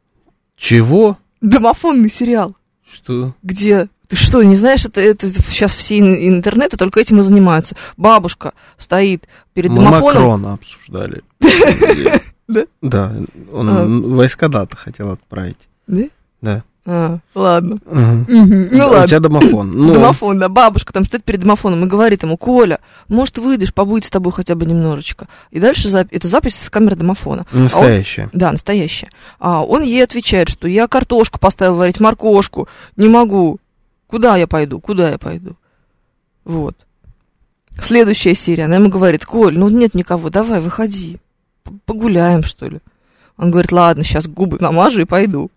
Чего? Домофонный сериал, Что? где... Ты что, не знаешь, это, это сейчас все ин- интернеты только этим и занимаются. Бабушка стоит перед Мы домофоном. Макрона обсуждали. Да? Да, он А. войска НАТО хотел отправить. Да? Да. А, ладно. Ну У ладно. тебя домофон. Ну, Домофон, да, бабушка там стоит перед домофоном и говорит ему, Коля, может, выйдешь, побудь с тобой хотя бы немножечко. И дальше зап- это запись с камеры домофона. настоящее. Да, настоящая. А он ей отвечает, что я картошку поставил варить, моркошку, не могу. Куда я пойду? Куда я пойду? Вот. Следующая серия, она ему говорит, Коль, ну нет никого, давай, выходи. Погуляем, что ли. Он говорит, ладно, сейчас губы намажу и пойду.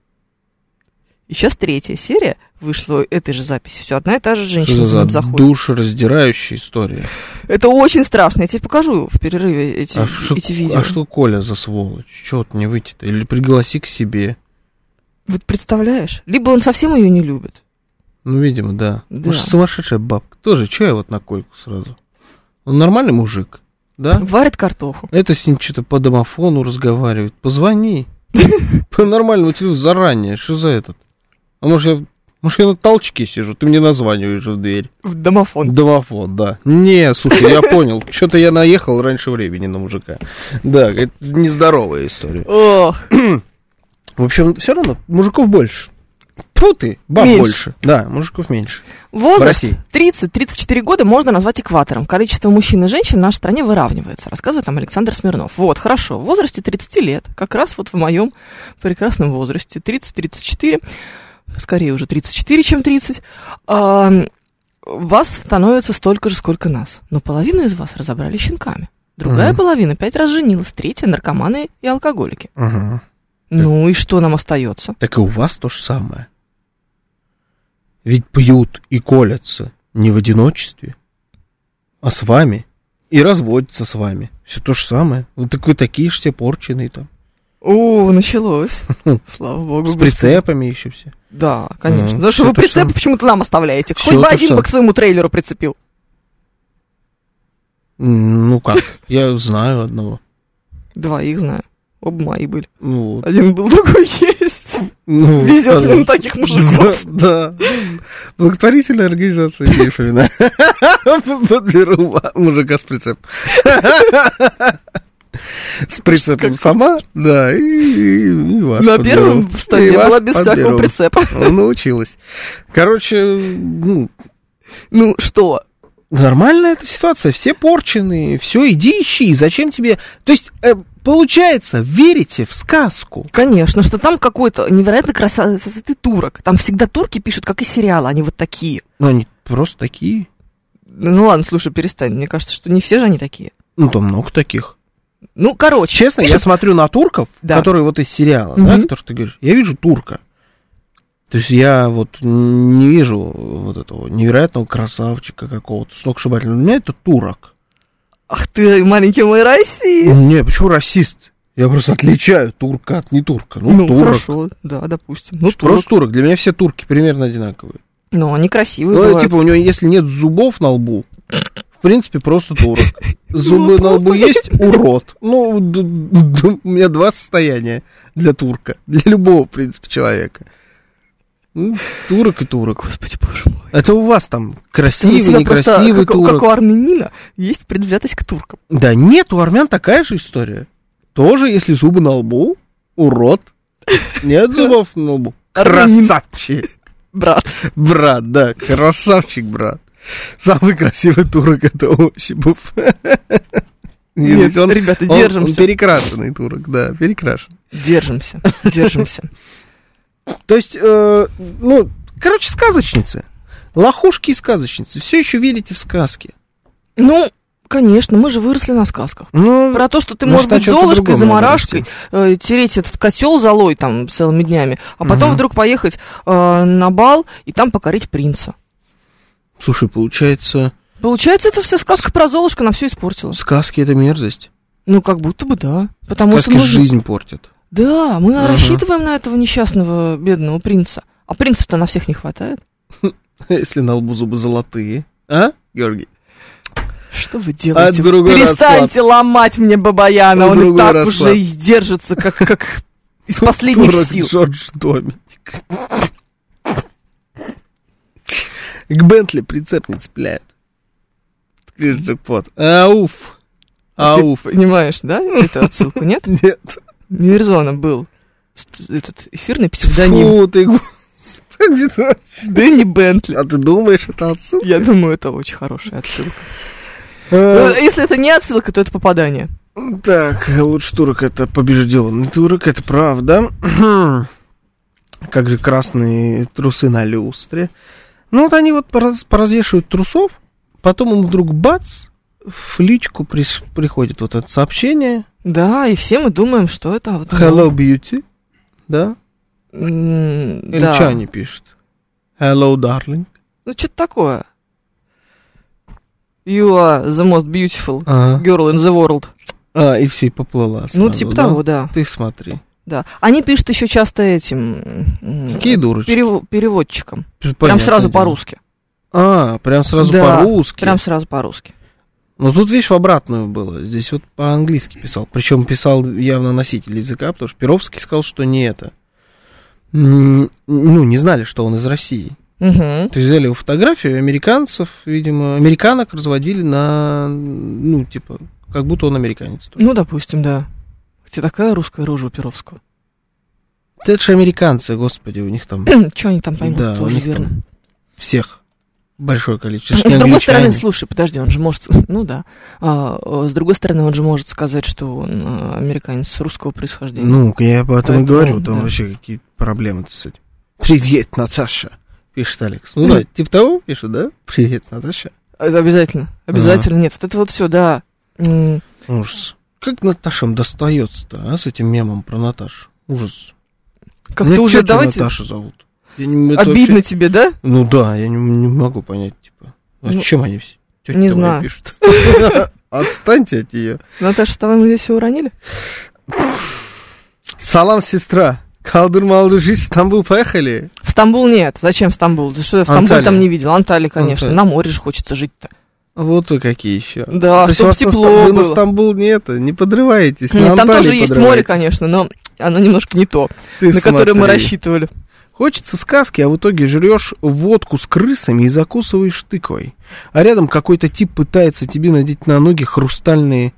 И сейчас третья серия вышла этой же записи. Все, одна и та же Что женщина за за ним заходит. душераздирающая история? Это очень страшно. Я тебе покажу в перерыве эти, А, что- эти видео. а что Коля за сволочь? Чего вот не выйти-то? Или пригласи к себе? Вот представляешь? Либо он совсем ее не любит. Ну, видимо, да. Да. Может, сумасшедшая бабка. Тоже, че я вот на Кольку сразу? Он нормальный мужик, да? Варит картоху. Это с ним что-то по домофону разговаривает. Позвони. По нормальному телефону заранее. Что за этот? А может, я, может, я на толчке сижу, ты мне названиваешь в дверь. В домофон. Домофон, да. Не, слушай, я понял. Что-то я наехал раньше времени на мужика. Да, это нездоровая история. Ох, В общем, все равно мужиков больше. Фу ты, баб Меньше. больше. Да, мужиков меньше. Возраст России. 30-34 года можно назвать экватором. Количество мужчин и женщин в нашей стране выравнивается, рассказывает нам Александр Смирнов. Вот, хорошо, в возрасте 30 лет, как раз вот в моем прекрасном возрасте, 30-34, скорее уже 34, чем 30, а, вас становится столько же, сколько нас. Но половину из вас разобрали щенками. Другая Мгм. половина пять раз женилась, третья наркоманы и алкоголики. Ага. Ну и что нам остается? Так и у вас то же самое. Ведь пьют и колятся не в одиночестве, а с вами. И разводятся с вами. Все то же самое. Вы так вы такие же все порченые там. О, началось. Слава богу. С прицепами еще все. Да, конечно. Потому что вы прицепы почему-то нам оставляете. Хоть бы один бы к своему трейлеру прицепил. Ну как, я знаю одного. Двоих знаю. Оба мои были. Ну, вот. Один был, другой есть. Ну, Везет на пожалуйста. таких мужиков. Да, да. Благотворительная организация Ильфовина. Подберу мужика с прицепом. С прицепом сама, да, и, и, и вас На первом стадии была без всякого подберу. прицепа. Ну, Научилась. Короче, ну, Ну что? нормальная эта ситуация. Все порченые, все, иди ищи. Зачем тебе... То есть, э, получается, верите в сказку. Конечно, что там какой-то невероятно красавый турок. Там всегда турки пишут, как и сериалы, они вот такие. Ну, они просто такие. Ну ладно, слушай, перестань. Мне кажется, что не все же они такие. Ну, там много таких. Ну, короче. Честно, я смотрю на турков, Да. которые вот из сериала, да, Мгм. который ты говоришь, я вижу турка. То есть я вот не вижу вот этого невероятного красавчика какого-то, сногсшибательного. Для меня это турок. Ах ты, маленький мой Россия. Не, почему расист? Я просто отличаю турка от не турка. Ну, Ну, турок. хорошо, да, допустим. Ну, турок. Просто турок. Для меня все турки примерно одинаковые. Ну, они красивые Ну, бывают. типа, у него, если нет зубов на лбу, в принципе, просто турок. Зубы на просто лбу есть, урод. Ну, у меня два состояния для турка. Для любого, в принципе, человека. Ну, турок и турок. Господи, боже мой. Это у вас там красивый, себя просто, некрасивый как, турок. как у армянина, есть предвзятость к туркам. Да нет, у армян такая же история. Тоже, если зубы на лбу, урод. Нет зубов на лбу. Красавчик. Брат. Брат, да, красавчик, брат. Самый красивый турок это Осипов. Нет, он, ребята, он- держимся. Он перекрашенный турок, да, перекрашен. Держимся, держимся. То есть, э, ну, короче, сказочницы. Лохушки и сказочницы. Все еще верите в сказки. Ну, конечно, мы же выросли на сказках. Ну, Про то, что ты Может, можешь быть золушкой, другом заморашкой, э, тереть этот котел золой там целыми днями, а потом Мгм. вдруг поехать э, на бал и там покорить принца. Слушай, получается, Получается, это все сказка про Золушку, она все испортила. сказки это мерзость. Ну, как будто бы да. Потому сказки что нужно... жизнь портят. Да, мы Ага. рассчитываем на этого несчастного бедного принца. А принцев-то на всех не хватает. Если на лбу зубы золотые. А, Георгий? Что вы делаете? А другой Перестаньте ломать мне Бабаяна, А он и так расклад. уже держится, как, как из последних Турок сил. Джордж Доминик. К Бентли прицеп не цепляют. Такой Джекпот. Ауф. Ауф. Ты понимаешь, да, эту отсылку, нет? Нет. Мирзона был этот эфирный псевдоним Фу, ты, господи, ты- Дэнни Бентли. А ты думаешь, это отсылка? Я думаю, это очень хорошая отсылка. Э, Ну, Если это не отсылка, то это попадание. Так, лучше турок это побежденный турок, это правда. Как же красные трусы на люстре. Ну вот они вот пораз- поразвешивают трусов, потом им вдруг бац, в личку прис- приходит вот это сообщение. Да, и все мы думаем, что это вот... Hello, beauty. Да? М, Или да. что они пишут? Hello, darling. Ну, что-то такое. You are the most beautiful Ага. girl in the world. А, и все, и поплыла ну, сразу, типа да? того, да. Ты смотри. Да. Они пишут еще часто этим... Какие дурочки. перево- переводчиком. Прям Понятное сразу дело. по-русски. А, прям сразу Да, по-русски. Прям сразу по-русски. Но тут, видишь, в обратную было. Здесь вот по-английски писал. Причем писал явно носитель языка, потому что Перовский сказал, что не это. Ну, не знали, что он из России. Мгм. То есть взяли его фотографию, американцев, видимо, американок разводили на, ну, типа, как будто он американец. тоже. Ну, допустим, да. Хотя такая русская рожа у Перовского. Да Это же американцы, господи, у них там Что они там поймут, Да, тоже верно. всех большое количество. С другой стороны, англичане. слушай, подожди, он же может... Ну да. А, э, с другой стороны, он же может сказать, что он э, американец русского происхождения. Ну, я об этом и Поэтому, говорю, там да. вообще какие проблемы с этим. Привет, Наташа, пишет Алекс. Ну да, типа того пишет, да? Привет, Наташа. Это обязательно. Обязательно. Нет, вот это вот все, да. Ужас. Как Наташам достается-то, а, с этим мемом про Наташу? Ужас. Как-то уже давайте... Наташу зовут. Я не- это Обидно вообще- тебе, да? Ну да, я не, не могу понять, типа. А Ну, чем они все? Тётя не знаю. пишут. Отстаньте от нее. Наташа, с тобой мы здесь все уронили? Салам, сестра. Калдыр малдыр жизнь, Стамбул, поехали. В Стамбул нет. Зачем в Стамбул? За что я в Стамбул Анталия. там не видел? Анталия, конечно. Анталия. На море же хочется жить-то. Вот вы какие еще. Да, То есть чтоб у вас на тепло Ста- Вы на было. Стамбул не это, не подрываетесь. Нет, там тоже есть море, конечно, но оно немножко не то, Ты на которое мы смотри. рассчитывали. Хочется сказки, а в итоге жрешь водку с крысами и закусываешь тыквой. А рядом какой-то тип пытается тебе надеть на ноги хрустальные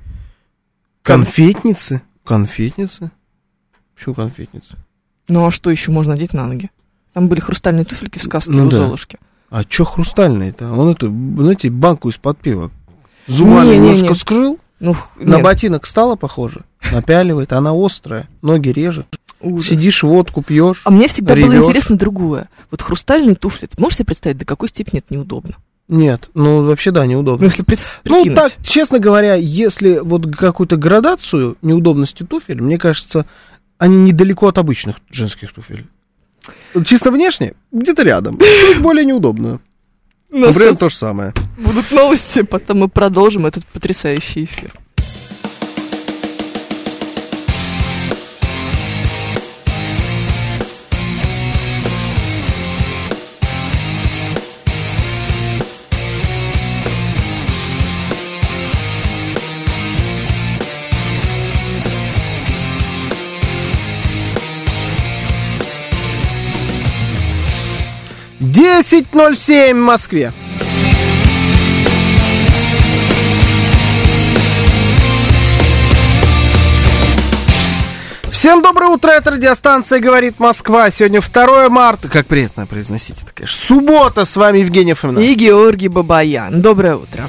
Кон- конфетницы. Конфетницы? Почему конфетницы? Ну а что еще можно надеть на ноги? Там были хрустальные туфельки в сказке Ну у да. Золушки. А чё хрустальные-то? Он эту, знаете, банку из-под пива зубами Не-не-не. немножко скрыл, Ну, на нет, ботинок стало похоже, напяливает, она острая, ноги режет. ужас. Сидишь, водку пьешь. А мне всегда было ревёшь. интересно другое. Вот хрустальные туфли, ты можешь себе представить, до какой степени это неудобно? Нет, ну вообще да, Ну, неудобно. если пред- Ну, так, честно говоря, если вот какую-то градацию неудобности туфель, мне кажется, они недалеко от обычных женских туфель. Чисто внешне, где-то рядом. Чуть более неудобно. Например, то же самое. будут новости, потом мы продолжим этот потрясающий эфир. Десять ноль семь в Москве. Всем доброе утро, это радиостанция «Говорит Москва». Сегодня 2 марта, как приятно произносить это, конечно. Суббота, с вами Евгений Фомина. И Георгий Бабаян. Доброе утро.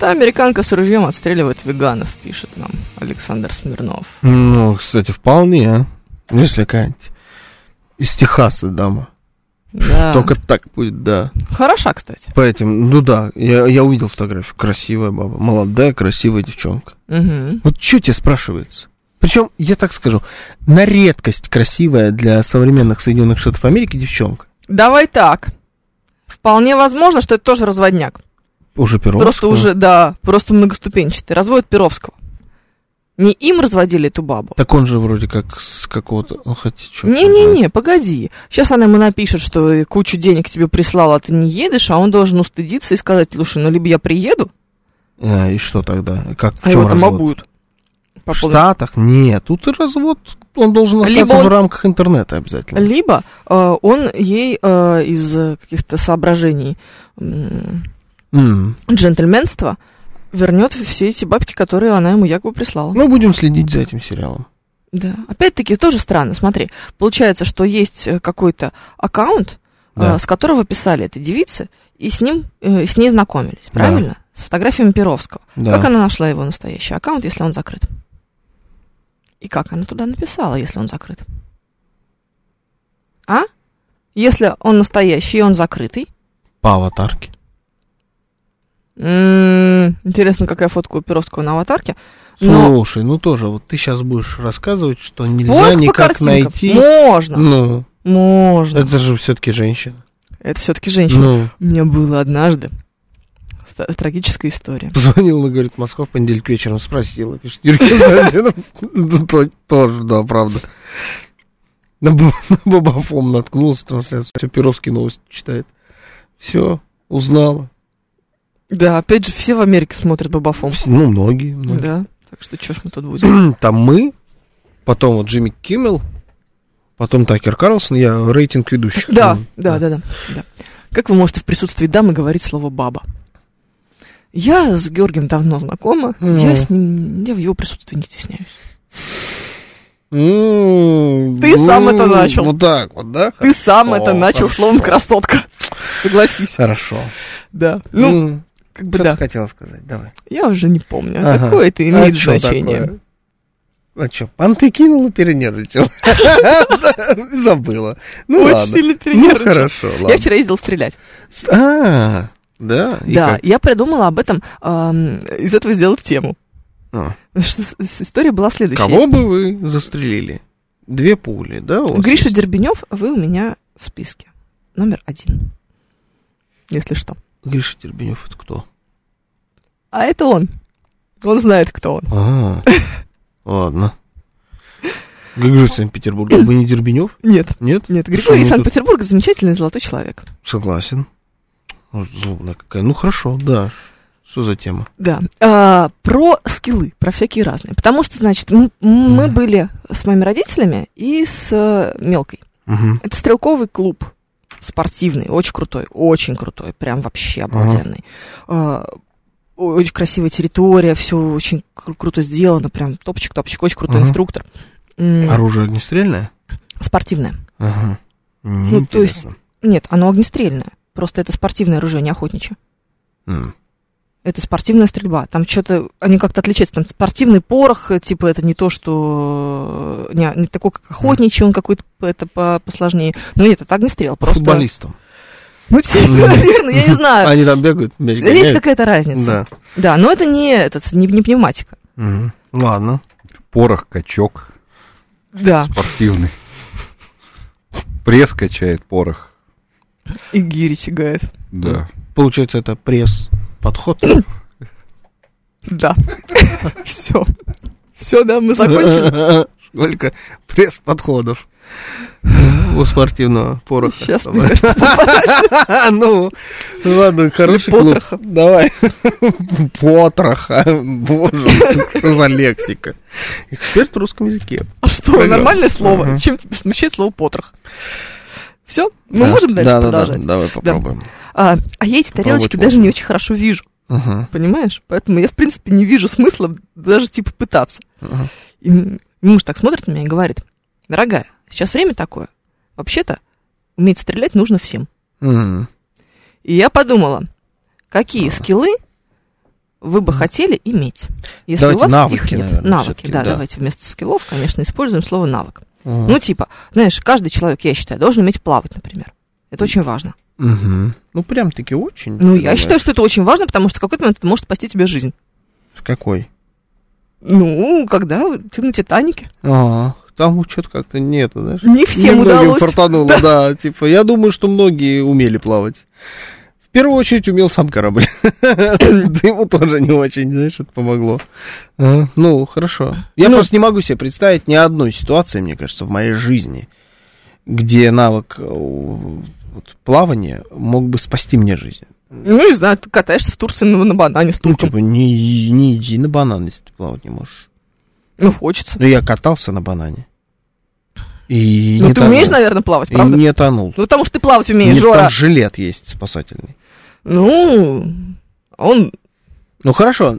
Это американка с ружьем отстреливает веганов, пишет нам Александр Смирнов. Ну, кстати, вполне. а. Ну, Если какая-нибудь из Техаса дама. Да. Только так будет, да. Хороша, кстати. По этим, ну да, я, я увидел фотографию. Красивая баба. Молодая, красивая девчонка. Мгм. Вот что тебе спрашивается? Причем, я так скажу, на редкость красивая для современных Соединенных Штатов Америки девчонка. Давай так. Вполне возможно, что это тоже разводняк. Уже Перовского. Просто уже, да, просто многоступенчатый. Разводят Перовского. Не им разводили эту бабу. Так он же вроде как с какого-то... Ну, хотя, чё Не-не-не, погоди. Сейчас она ему напишет, что кучу денег тебе прислала, а ты не едешь, а он должен устыдиться и сказать, слушай, ну либо я приеду, А, и что тогда? Как, а его там обуют. В Штатах? Нет, тут развод, он должен остаться Либо он- в рамках интернета обязательно. Либо э, он ей э, из э, каких-то соображений м, М. джентльменства вернет все эти бабки, которые она ему якобы прислала. Мы будем следить за этим сериалом. Да. Опять-таки, тоже странно. Смотри, получается, что есть э, какой-то аккаунт, э, Да. с которого писали этой девицы, и с ним, э, с ней знакомились, правильно? С фотографиями Перовского. Да. Как она нашла его настоящий аккаунт, если он закрыт? И как она туда написала, если он закрыт? А? Если он настоящий и он закрытый? По аватарке. Интересно, какая фотка у Перовского на аватарке. Но Слушай, ну тоже, вот ты сейчас будешь рассказывать, что нельзя поиск по никак картинкам найти. можно, Ну, можно. это же все-таки женщина. Это все-таки женщина. Ну, У меня было однажды трагическая история. позвонила, говорит, Москва в понедельник вечером спросила. Пишет, Юрий. Да, то- Тоже, да, правда. На Бабафом наткнулся, трансляцию. Все, Перовский новости читает. Все, узнала. Да, опять же, все в Америке смотрят Бабафом. Ну, многие. многие. Да, так что что ж мы тут будем? Там мы, потом вот Джимми Киммел, потом Такер Карлсон, я рейтинг ведущих. Да, Ну, да, да, да, да. Как вы можете в присутствии дамы говорить слово «баба»? Я с Георгием давно знакома, Ну. я с ним, я в его присутствии не стесняюсь. М, Ты сам м, это начал. Вот так вот, да? Ты сам О, это начал хорошо. словом «красотка». Согласись. Хорошо. Да. Ну, как бы что да. ты хотела сказать? Давай. Я уже не помню. Ага. Какое это имеет А значение? такое? А что, понты кинула, перенервничала? Забыла. Ну Очень сильно Ну перенервничала. хорошо, Я вчера ездил стрелять. А, да? Да, я придумала об этом, из этого сделать тему. А, что история была следующая. Кого бы вы застрелили? Две пули, да? Гриша? Дербенев, вы у меня в списке. Номер один. Если что. Гриша Дербенев это кто? А это он. Он знает, кто он. А, ладно. Григорий Санкт-Петербург. Вы не Дербенев? Нет. Нет? Нет, Григорий Санкт-Петербурга замечательный золотой человек. Согласен. Злобная какая. Ну хорошо, да. Что за тема? Да. А, про скиллы, про всякие разные. Потому что, значит, мы Мгм. были с моими родителями и с э, Мелкой. Мгм. Это стрелковый клуб. Спортивный, очень крутой, очень крутой, прям вообще обалденный. А, очень красивая территория, все очень кру- круто сделано, прям топчик-топчик, очень крутой Ага. инструктор. Оружие огнестрельное? Спортивное. Ага. Ну, то есть-. Нет, оно огнестрельное. Просто это спортивное оружие, не охотничье. М. Это спортивная стрельба. Там что-то, они как-то отличаются. Там спортивный порох, э, типа, это не то, что... э, Не, не такой, как охотничий, он какой-то это по- посложнее. Но нет, это огнестрел. Просто... Футболистам. Ну, типа, наверное, я не знаю. Они там бегают, мяч Есть гоняют. какая-то разница. Да. Да, но это не, этот, не, не пневматика. Мгм. Ладно. Порох, качок Да. спортивный. Пресс качает порох. И гири тягает. Да. Получается, это пресс подход. Да. Все. Все, да, мы закончили. Сколько пресс подходов. У спортивного пороха. Сейчас, попадать. Ну, ладно, хороший клуб. Давай. Потроха. Боже, что за лексика. Эксперт в русском языке. А что, нормальное слово? Чем тебя смущает слово потрох? Все? Мы можем дальше да, да, да, продолжать? Давай попробуем. А, а я эти тарелочки даже не очень хорошо вижу, понимаешь? Поэтому я, в принципе, не вижу смысла даже, типа, пытаться. И муж так смотрит на меня и говорит, дорогая, сейчас время такое. Вообще-то, уметь стрелять нужно всем. М. И я подумала, какие скиллы вы бы хотели иметь, если Давайте у вас навыки, их нет. наверное, навыки, да, да. давайте вместо скиллов, конечно, используем слово навык. Ага. Ну, типа, знаешь, каждый человек, я считаю, должен уметь плавать, например. Это очень важно. Мгм. Ну, прям-таки очень. Ну, я считаю, что это очень важно, потому что в какой-то момент это может спасти тебе жизнь. думаешь? Какой? Ну, когда ты на Титанике. А, там что-то как-то нет, знаешь. Не всем удалось. фартануло, да. Типа, я думаю, что многие умели плавать. В первую очередь умел сам корабль. Да ему тоже не очень, знаешь, это помогло. А, Ну, хорошо. Я Ну. просто не могу себе представить ни одной ситуации, мне кажется, в моей жизни, где навык э, вот, плавания мог бы спасти мне жизнь. Ну, не знаю, ты катаешься в Турции на, на банане с Ну, турком. типа, не, не иди на банан, если ты плавать не можешь. Ну, хочется. Ну, я катался на банане. И Ну, не ты тонул. умеешь, наверное, плавать, И правда? не тонул. Ну, потому что ты плавать умеешь, Нет, Жора. там жилет есть спасательный. Ну, он... Ну хорошо,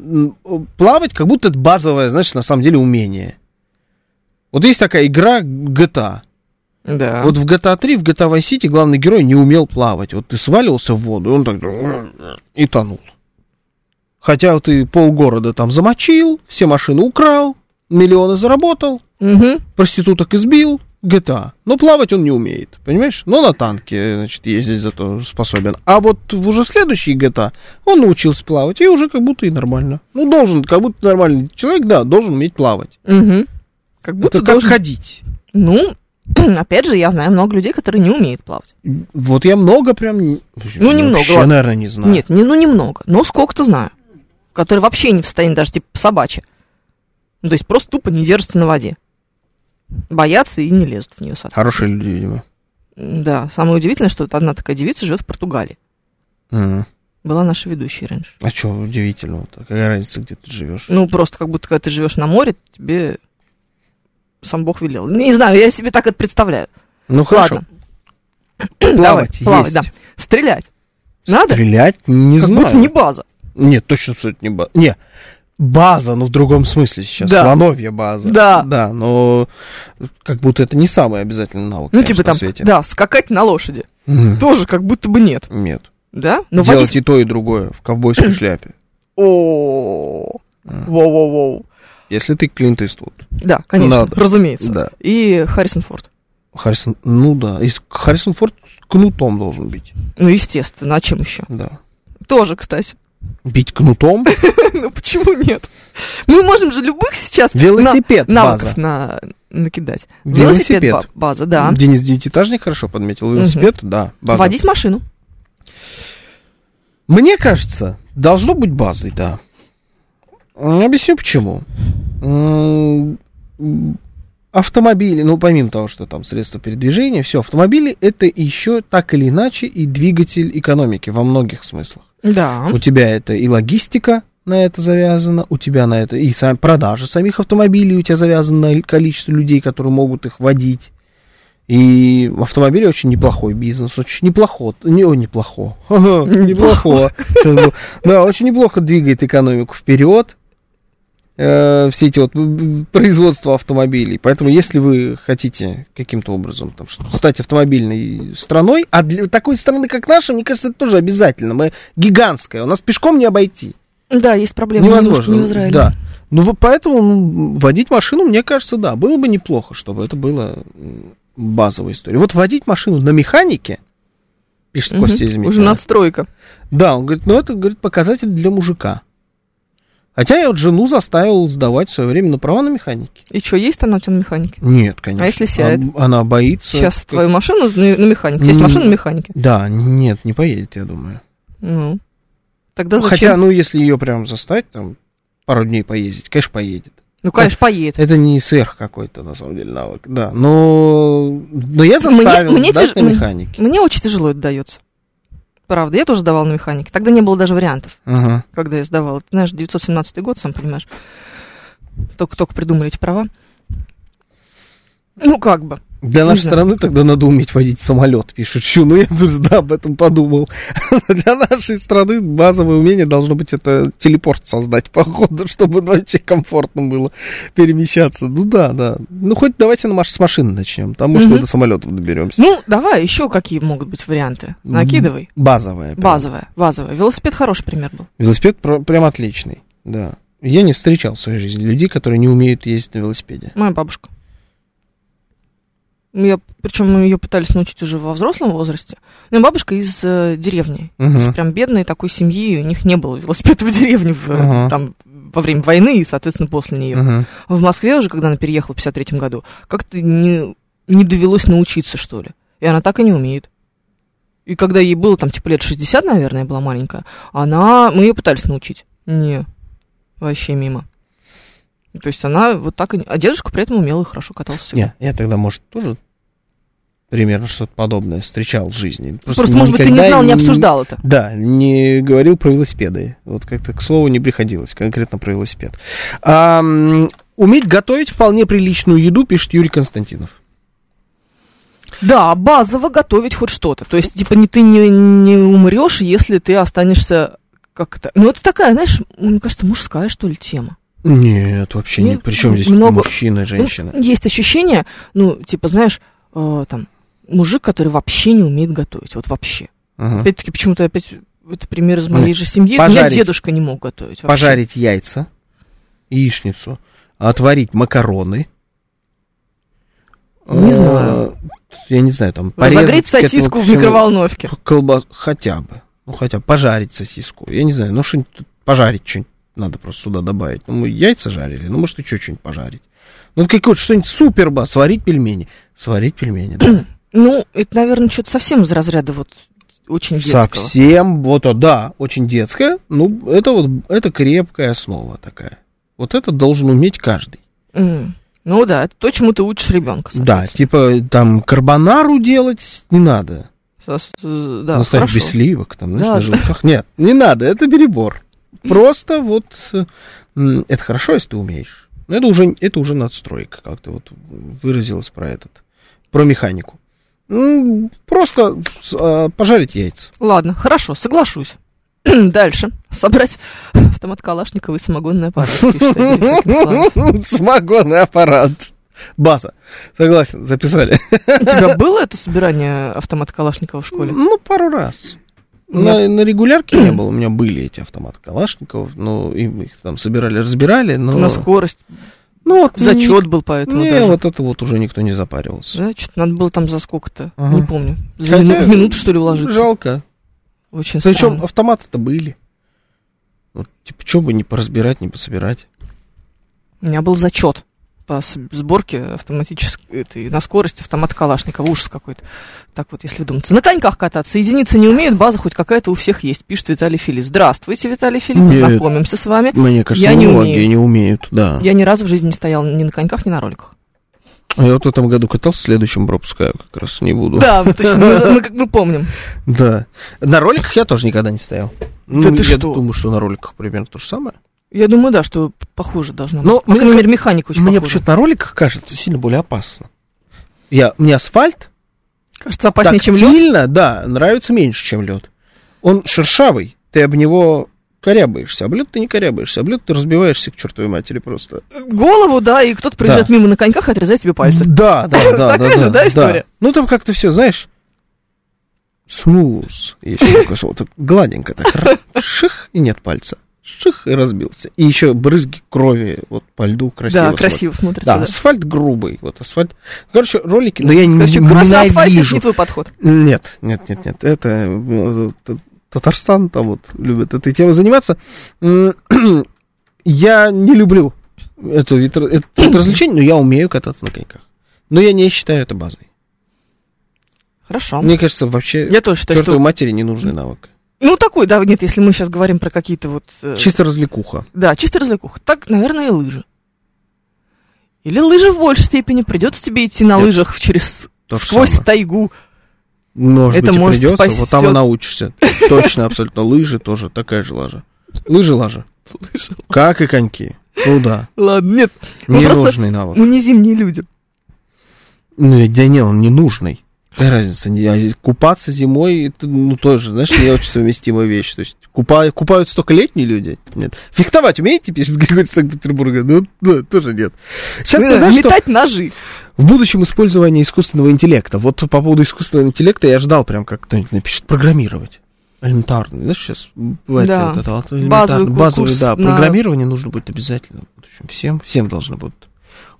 плавать как будто это базовое, знаешь, на самом деле умение. Вот есть такая игра GTA. Да. Вот в GTA 3, в GTA Vice City главный герой не умел плавать. Вот ты сваливался в воду, и он так и тонул. Хотя вот ты полгорода там замочил, все машины украл, миллионы заработал, Мгм. проституток избил, GTA. Но плавать он не умеет, понимаешь? Но на танке, значит, ездить зато способен. А вот в уже следующий GTA он научился плавать, и уже как будто и нормально. Ну, должен, как будто нормальный человек, да, должен уметь плавать. Мгм. Как будто Это как должен... ходить. Ну, опять же, я знаю много людей, которые не умеют плавать. Вот я много прям... Ну, немного, Вообще, ладно. наверное, не знаю. Нет, не, ну немного, но сколько-то знаю. Которые вообще не в состоянии даже типа собачьи. Ну, то есть просто тупо не держатся на воде. Боятся и не лезут в нее. Хорошие люди, видимо. Да, самое удивительное, что одна такая девица живет в Португалии. Мгм. Была наша ведущая раньше. А что удивительного? Какая разница, где ты живешь? Ну, просто как будто, когда ты живешь на море, тебе сам Бог велел. Не знаю, я себе так это представляю. Ну, хорошо. Ладно. Плавать Давай, есть. плавать, да. Стрелять. Надо? Стрелять не как знаю. будто не база. Нет, точно абсолютно не база. Не, база, но в другом смысле сейчас. Да. Слоновья база. Да. Да, но как будто это не самый обязательный навык, Ну, конечно, типа там, на свете. да, скакать на лошади. Мгм. Тоже как будто бы нет. Нет. Да? Но Делать водить... и то, и другое в ковбойской шляпе. О, воу-воу-воу. Если ты Клинт Иствуд. Да, конечно, Надо. разумеется. Да. И Харрисон Форд. Харрисон, ну да. И Харрисон Форд кнутом должен бить. Ну, естественно, а чем еще? Да. Тоже, кстати. Бить кнутом? Ну, почему нет? Мы можем же любых сейчас Велосипед на- навыков на, накидать. Велосипед. ба- база, да. Денис Девятиэтажник хорошо подметил. Велосипед, да. Водить машину. Мне кажется, должно быть базой, да. Объясню почему. Автомобили, ну, помимо того, что там средства передвижения, все, автомобили это еще так или иначе и двигатель экономики во многих смыслах. Да. У тебя это и логистика на это завязана, у тебя на это и сам, продажа самих автомобилей у тебя завязана на количество людей, которые могут их водить. И автомобили очень неплохой бизнес, очень неплохо, не, о, неплохо, неплохо, да, очень неплохо двигает экономику вперед, э, все эти вот производства автомобилей. Поэтому, если вы хотите каким-то образом там, стать автомобильной страной, а для такой страны, как наша, мне кажется, это тоже обязательно. Мы гигантская, у нас пешком не обойти. Да, есть немножко Невозможно. не в Израиле. Да. Ну, поэтому ну, водить машину, мне кажется, да, было бы неплохо, чтобы это было базовая история. Вот водить машину на механике, пишет Мгм. Костя из Митина. Уже надстройка. Да, он говорит, ну это, говорит, показатель для мужика. Хотя я вот жену заставил сдавать в свое время на права на механике. И что, есть она у тебя на механике? Нет, конечно. А если сядет? А- Она боится. Сейчас как- твою машину на, механике. Есть машина на механике. Да, нет, не поедет, я думаю. Ну. Тогда зачем? Хотя, ну, если ее прям заставить, там, пару дней поездить, конечно, поедет. Ну, конечно, поедет. Это не сверх какой-то, на самом деле, навык, да. Но, но я заставил мне сдать тяж- на механике. Мне очень тяжело это дается. Правда, я тоже сдавала на механике. Тогда не было даже вариантов, Ага. когда я сдавала. Ты знаешь, 917 год, сам понимаешь. Только-только придумали эти права. Ну, как бы. Для нашей знаю. страны тогда надо уметь водить самолет, пишет Щу. Ну, я да, об этом подумал. Для нашей страны базовое умение должно быть это телепорт создать, походу, чтобы вообще комфортно было перемещаться. Ну да, да. Ну, хоть давайте на маш- с машины начнем. Там, может, мы Мгм. до самолетов доберемся. Ну, давай, еще какие могут быть варианты? Накидывай. Базовое. прям. Базовая, базовая. Велосипед хороший пример был. Велосипед про- прям отличный, да. Я не встречал в своей жизни людей, которые не умеют ездить на велосипеде. Моя бабушка. Я, причем мы ее пытались научить уже во взрослом возрасте. У меня бабушка из э, деревни, Мгм. из прям бедной такой семьи, у них не было велосипеда в деревне в, Ага. там, во время войны и, соответственно, после нее. Мгм. В Москве уже, когда она переехала в 53 году, как-то не, не довелось научиться, что ли. И она так и не умеет. И когда ей было там типа лет 60, наверное, была маленькая, она, мы ее пытались научить. Не, вообще мимо. То есть она вот так и... не- А дедушка при этом умел и хорошо катался всегда. Не, я тогда, может, тоже примерно что-то подобное встречал в жизни. Просто, может быть, ты не знал, не обсуждал это. Да, не говорил про велосипеды. Вот как-то к слову не приходилось, конкретно про велосипед. А, уметь готовить вполне приличную еду, пишет Юрий Константинов. Да, базово готовить хоть что-то. То есть, типа, не, ты не, не умрешь, если ты останешься как-то... Ну, это такая, знаешь, мне кажется, мужская, что ли, тема. Нет, вообще не. Нет, Причем здесь много- мужчина и женщина? Ну, есть ощущение, ну, типа, знаешь, э, там, мужик, который вообще не умеет готовить, вот вообще. Ага. Опять-таки, почему-то опять это пример из Ну, моей же семьи. У меня пожарить. дедушка не мог готовить вообще. Пожарить яйца, яичницу, отварить макароны. Не Э, знаю. Я не знаю, там... Порезать этому сосиску в микроволновке. Колбас, хотя бы. Ну, хотя бы пожарить сосиску. Я не знаю, ну, что-нибудь пожарить что-нибудь надо просто сюда добавить. Ну, мы яйца жарили, ну, может, еще что-нибудь пожарить. Ну, какое-то что-нибудь суперба, сварить пельмени. Сварить пельмени, да. Ну, это, наверное, что-то совсем из разряда вот очень детского. Совсем, вот, а, да, очень детское. Ну, это вот, это крепкая основа такая. Вот это должен уметь каждый. М. Ну да, это то, чему ты учишь ребенка. Да, типа, там, карбонару делать не надо. Да, Да. Ну, без сливок, там, знаешь, Да, на желтках. Нет, не надо, это перебор. Просто вот, э, это хорошо, если ты умеешь. Но это уже, это уже надстройка, как ты вот выразилась про этот, про механику. Просто а, пожарить яйца. Ладно, хорошо, соглашусь. Дальше. Собрать автомат Калашникова и самогонный аппарат. Самогонный аппарат. База. Согласен, записали. У тебя было это собирание автомата Калашникова в школе? Ну, пару раз. На, на регулярке не было. У меня были эти автоматы Калашников, но им их там собирали, разбирали, но... На скорость. Ну, вот Зачет был поэтому Не, даже. вот это вот уже никто не запаривался. Да, что-то надо было там за сколько-то, Ага. не помню. За Хотя, мину- в минуту, что ли, уложиться? Жалко. Очень Причем странно. автоматы-то были. Вот, типа, что бы не поразбирать, не пособирать. У меня был зачет по сборке автоматической, этой, на скорость автомата Калашникова. Ужас какой-то. Так вот, если вдуматься. На коньках кататься. Единицы не умеют, база хоть какая-то у всех есть, пишет Виталий Филипп. Здравствуйте, Виталий Нет. познакомимся с вами. Мне кажется, Я не умею. не умеют, да. Я ни разу в жизни не стоял ни на коньках, ни на роликах. А Я вот в этом году катался, в следующем пропускаю, как раз не буду. Да, точно, мы, мы бы помним. Да. На роликах я тоже никогда не стоял. Ну, ты я что? думаю, что на роликах примерно то же самое. Я думаю, да, что похоже должно быть. Ну, По крайней мере, механика очень Мне почему-то на роликах кажется сильно более опасно. Я, мне асфальт Кажется, опаснее, чем лед. тактильно, да, нравится меньше, чем лед. Он шершавый, ты об него корябаешься, об лед ты не корябаешься, об лед ты разбиваешься к чертовой матери просто. Голову, да, и кто-то проезжает мимо на коньках и отрезает тебе пальцы. Да, да, да, да. Такая же, да, история? Ну там как-то все, знаешь, смуз, есть такое слово, гладенько так, ших, и нет пальца, ших, и разбился. И еще брызги крови вот по льду красиво Да, смотрятся. красиво смотрится, Да, да. асфальт грубый, вот асфальт. Короче, ролики, но я Короче, не кровь на асфальте это ненавижу. не твой подход. Нет, нет, нет, нет, это э, Татарстан там вот любит этой темой заниматься. Я не люблю эту вид, этот вид развлечений, но я умею кататься на коньках. Но я не считаю это базой. Хорошо. Мне кажется, вообще Я тоже считаю, что... матери не нужный навык. Ну, такой, да, нет, если мы сейчас говорим про какие-то вот... э, Чисто развлекуха. Да, чисто развлекуха. Так, наверное, и лыжи. Или лыжи в большей степени. Придется тебе идти на Нет. лыжах через сквозь самое. тайгу. Может Это быть, может придется, вот там и научишься. Точно, абсолютно. Лыжи тоже такая же лажа. Лыжи лажа. Как и коньки. Ну да. Ладно, нет. Ну, просто Ненужный навык. Мы не зимние люди. Ну, да не, он не нужный. Какая разница? Не- Купаться зимой, это, ну, тоже, знаешь, не очень совместимая вещь. То есть, купа- купаются только летние люди? Нет. Фехтовать умеете, пишет Григорий Санкт-Петербурга? Ну, да, тоже нет. Сейчас, ты Э, знаешь, что Метать ножи. в будущем использование искусственного интеллекта. Вот по поводу искусственного интеллекта я ждал прям, как кто-нибудь напишет, программировать. Элементарно. Знаешь, сейчас бывает Да. вот это вот Базовый Базовый, да. на- Программирование нужно будет обязательно. В общем, всем, всем должны будут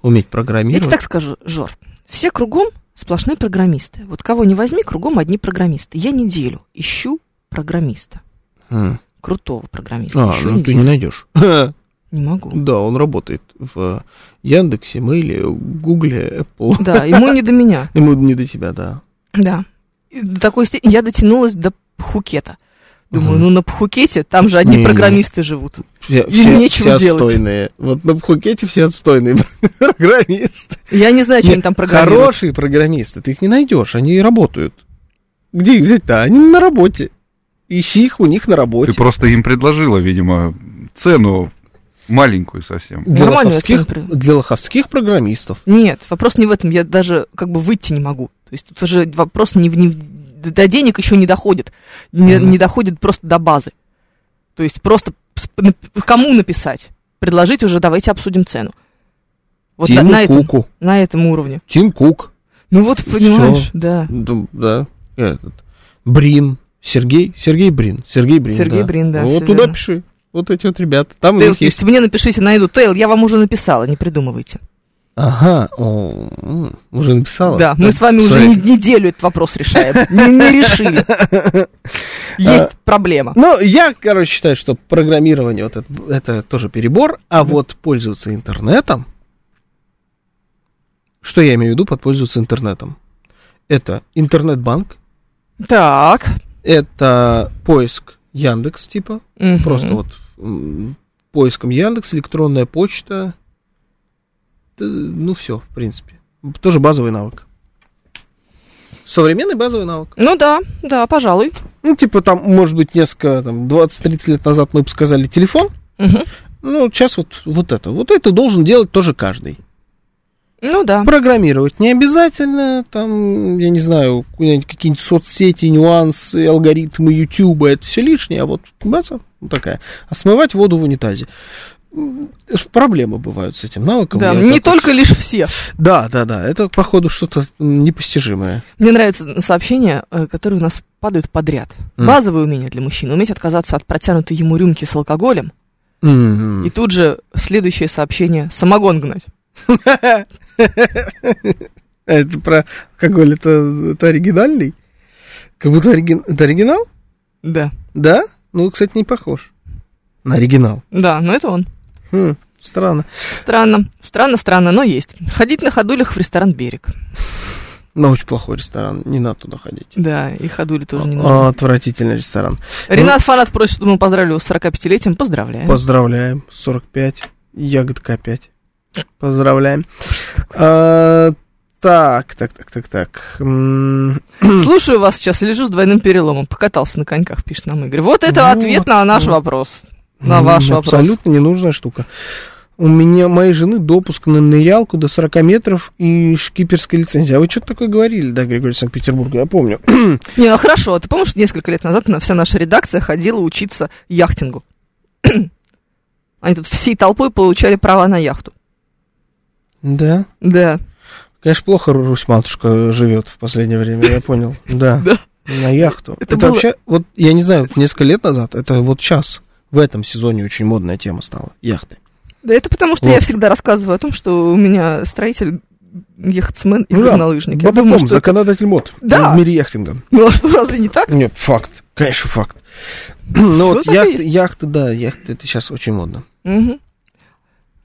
уметь Я программировать. тебе так скажу, Жор. Все кругом сплошные программисты. Вот кого не возьми, кругом одни программисты. Я неделю ищу программиста. М. Крутого программиста. А, ищу ну ты неделю. не найдешь. Не могу. Да, он работает в Яндексе, Мейле, Гугле, Apple. Да, ему не до меня. Ему не до тебя, да. Да. До такой степени я дотянулась до Пхукета. Думаю, Мгм. ну на Пхукете там же одни Не-не. программисты живут. Все, Им все, нечего все делать. отстойные. Вот на Пхукете все отстойные программисты. Я не знаю, что они там программируют. Хорошие программисты, ты их не найдешь, они работают. Где их взять-то? Они на работе. Ищи их у них на работе. Ты просто им предложила, видимо, цену маленькую совсем. Для Нормальную лоховских, оценку. для лоховских программистов. Нет, вопрос не в этом. Я даже как бы выйти не могу. То есть тут уже вопрос не, в- не в- до денег еще не доходит. Не, не доходит просто до базы. То есть просто кому написать? Предложить уже, давайте обсудим цену. Вот на, Тиму на этом, Куку. на этом уровне. Тим Кук. Ну вот, понимаешь, Всё. да. Да, да. Этот. Брин. Сергей. Сергей Брин. Сергей Брин. Сергей Брин, да, Вот туда верно. пиши. Вот эти вот ребята. Там у Тейл, них есть. мне напишите, найду. Тейл, я вам уже написала, не придумывайте. Ага. О, уже написала. Да, мы с вами уже неделю этот вопрос решаем. Не, решили. Есть проблема. Ну, я, короче, считаю, что программирование вот это, тоже перебор, а вот пользоваться интернетом, что я имею в виду под пользоваться интернетом? Это интернет-банк, Так. это поиск Яндекс, типа, просто вот поиском Яндекс, электронная почта, ну все, в принципе. Тоже базовый навык. Современный базовый навык. Ну да, да, пожалуй. Ну, типа там, может быть, несколько, там, 20-30 лет назад мы бы сказали телефон, Мгм. Ну, сейчас вот, вот это. Вот это должен делать тоже каждый. Ну да. Программировать не обязательно, там, я не знаю, какие-нибудь соцсети, нюансы, алгоритмы Ютуба, это все лишнее, а вот база вот такая. А смывать воду в унитазе. Проблемы бывают с этим навыком. Да, не вот- только лишь все. Да, да, да, это, походу, что-то непостижимое. Мне нравятся сообщения, э, которые у нас падают подряд. М. Базовые умения для мужчин. Уметь отказаться от протянутой ему рюмки с алкоголем. М. И тут же следующее сообщение. Самогон гнать. Это про алкоголь, это, это оригинальный? Как будто оригин- это оригинал? Да. Да? Ну, кстати, не похож на оригинал. Да, но это он. Хм, странно. Странно. Странно, странно, но есть. Ходить на ходулях в ресторан «Берег». Но очень плохой ресторан, не надо туда ходить. Да, и ходули тоже не нужны. Отвратительный ресторан. Ренат Фанат просит, чтобы мы поздравили его с 45-летием. Поздравляем. Поздравляем. 45. Ягодка опять. Поздравляем. А, так, так, так, так, так. Слушаю вас сейчас, лежу с двойным переломом. Покатался на коньках, пишет нам Игорь. Вот это Вот, ответ на наш вот. вопрос. На ваш вопрос. Абсолютно ненужная штука. У меня, моей жены, допуск на нырялку до 40 метров и шкиперская лицензия. А вы что-то такое говорили, да, Григорий Санкт-Петербурга, я помню. Не, ну хорошо. Ты помнишь, несколько лет назад на- вся наша редакция ходила учиться яхтингу? Они тут всей толпой получали права на яхту. Да. Да. Конечно, плохо Русь-матушка живет в последнее время, я понял. Да. Да. На яхту. Это Это, было- вообще, вот я не знаю, несколько лет назад, это вот сейчас, в этом сезоне очень модная тема стала. Яхты. Да это потому, что Вот. я всегда рассказываю о том, что у меня строитель яхтсмен и Ну да, горнолыжник. Я Бабаком, думаю, что... это- законодатель мод Да. в мире яхтинга. Ну а что, разве не так? Нет, факт. Конечно, факт. Ну Всё вот яхты, есть. яхты, да, яхты, это сейчас очень модно. Мгм.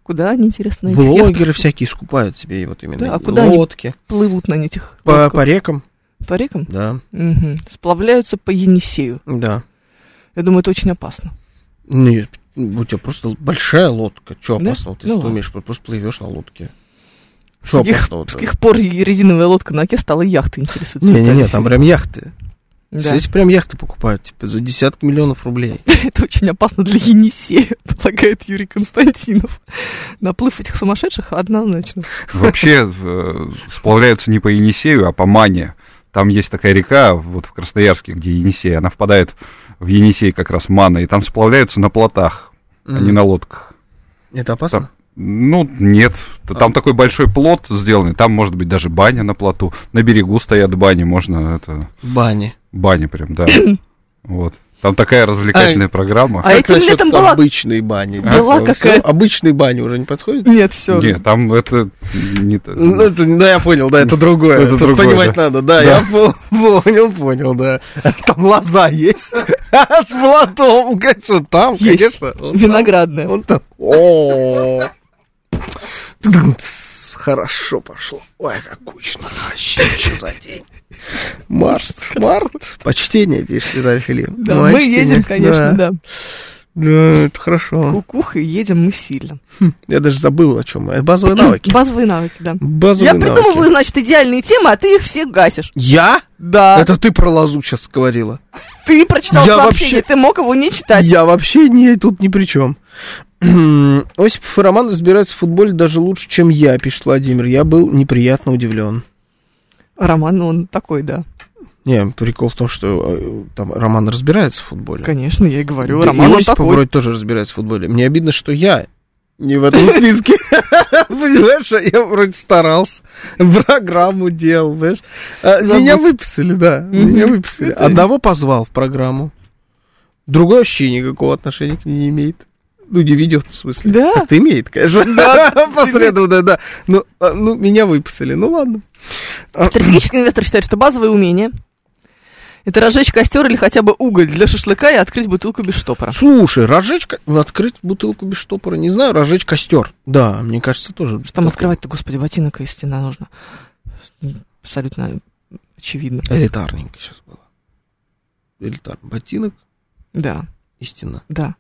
Куда они, интересно, на этих Блогеры яхтах всякие скупают себе вот именно Да, а куда они лодки. плывут на этих По, лодках? по рекам, По рекам? да, Мгм. Сплавляются по Енисею. да. Я думаю, это очень опасно. Нет, у тебя просто большая лодка. Что Да? опасного? Ты Ну что ладно. умеешь, просто плывешь на лодке. С каких, Шепотно. с каких пор резиновая лодка на оке стала яхтой, интересуется. Не-не-не, там прям яхты. Да. Эти прям яхты покупают, типа, за десятки миллионов рублей. Это очень опасно для Енисея, полагает Юрий Константинов. Наплыв этих сумасшедших однозначно. Вообще э, сплавляются не по Енисею, а по Мане. Там есть такая река, вот в Красноярске, где Енисей, она впадает в Енисей как раз Мана, и там сплавляются на плотах, а не на лодках. Это опасно? Ну, нет. Там такой большой плот сделанный, там может быть даже баня на плоту. На берегу стоят бани, можно это... Бани. Бани прям, да. Вот. Там такая развлекательная программа. А этим насчет летом была- обычные бани? Была Всё, какая-то- Обычные бани уже не подходят? Нет, все. Нет, там это не то. Ну, это, да, я понял, да, это другое. Это Тут другое, понимать да. надо, да, Да. я по- понял, понял, да. Там лоза есть. С платом, конечно, там, Есть. конечно. он. Виноградная. Он там. О. Хорошо пошло. Ой, как кучно. Вообще, что за день. Март, март. Почтение пишет Виталий Филипп. Да, мы едем, конечно, да. Да, это хорошо. Кукуха, и едем мы сильно. Я даже забыл, о чем. Базовые навыки. Базовые навыки, да. Базовые Я навыки. придумываю, значит, идеальные темы, а ты их все гасишь. Я? Да. Это ты про лозу сейчас говорила. Ты прочитал Я сообщение, вообще- ты мог его не читать. Я вообще не тут ни при чем. Осипов и Роман разбираются в футболе даже лучше, чем я, пишет Владимир. Я был неприятно удивлен. Роман, он такой, да. Не, прикол в том, что э, там Роман разбирается в футболе. Конечно, я и говорю. Да Роман, и он такой. вроде тоже разбирается в футболе. Мне обидно, что я не в этом списке. Понимаешь, а я вроде старался, программу делал, понимаешь. А, Меня выписали, да, меня выписали. Одного позвал в программу, другой вообще никакого отношения к ней не имеет. Ну, не ведет, в смысле. Да. Как-то имеет, конечно. Да, Посредственно, да. Ну, а, ну, меня выписали, ну ладно. А, Стратегический инвестор считает, что базовые умения это разжечь костер или хотя бы уголь для шашлыка и открыть бутылку без штопора. Слушай, разжечь, открыть бутылку без штопора, не знаю, разжечь костер. Да, мне кажется, тоже. Что там открывать-то, господи, ботинок и стена нужно. Абсолютно очевидно. Элитарненько сейчас было. Элитарный ботинок Да, и стена. да.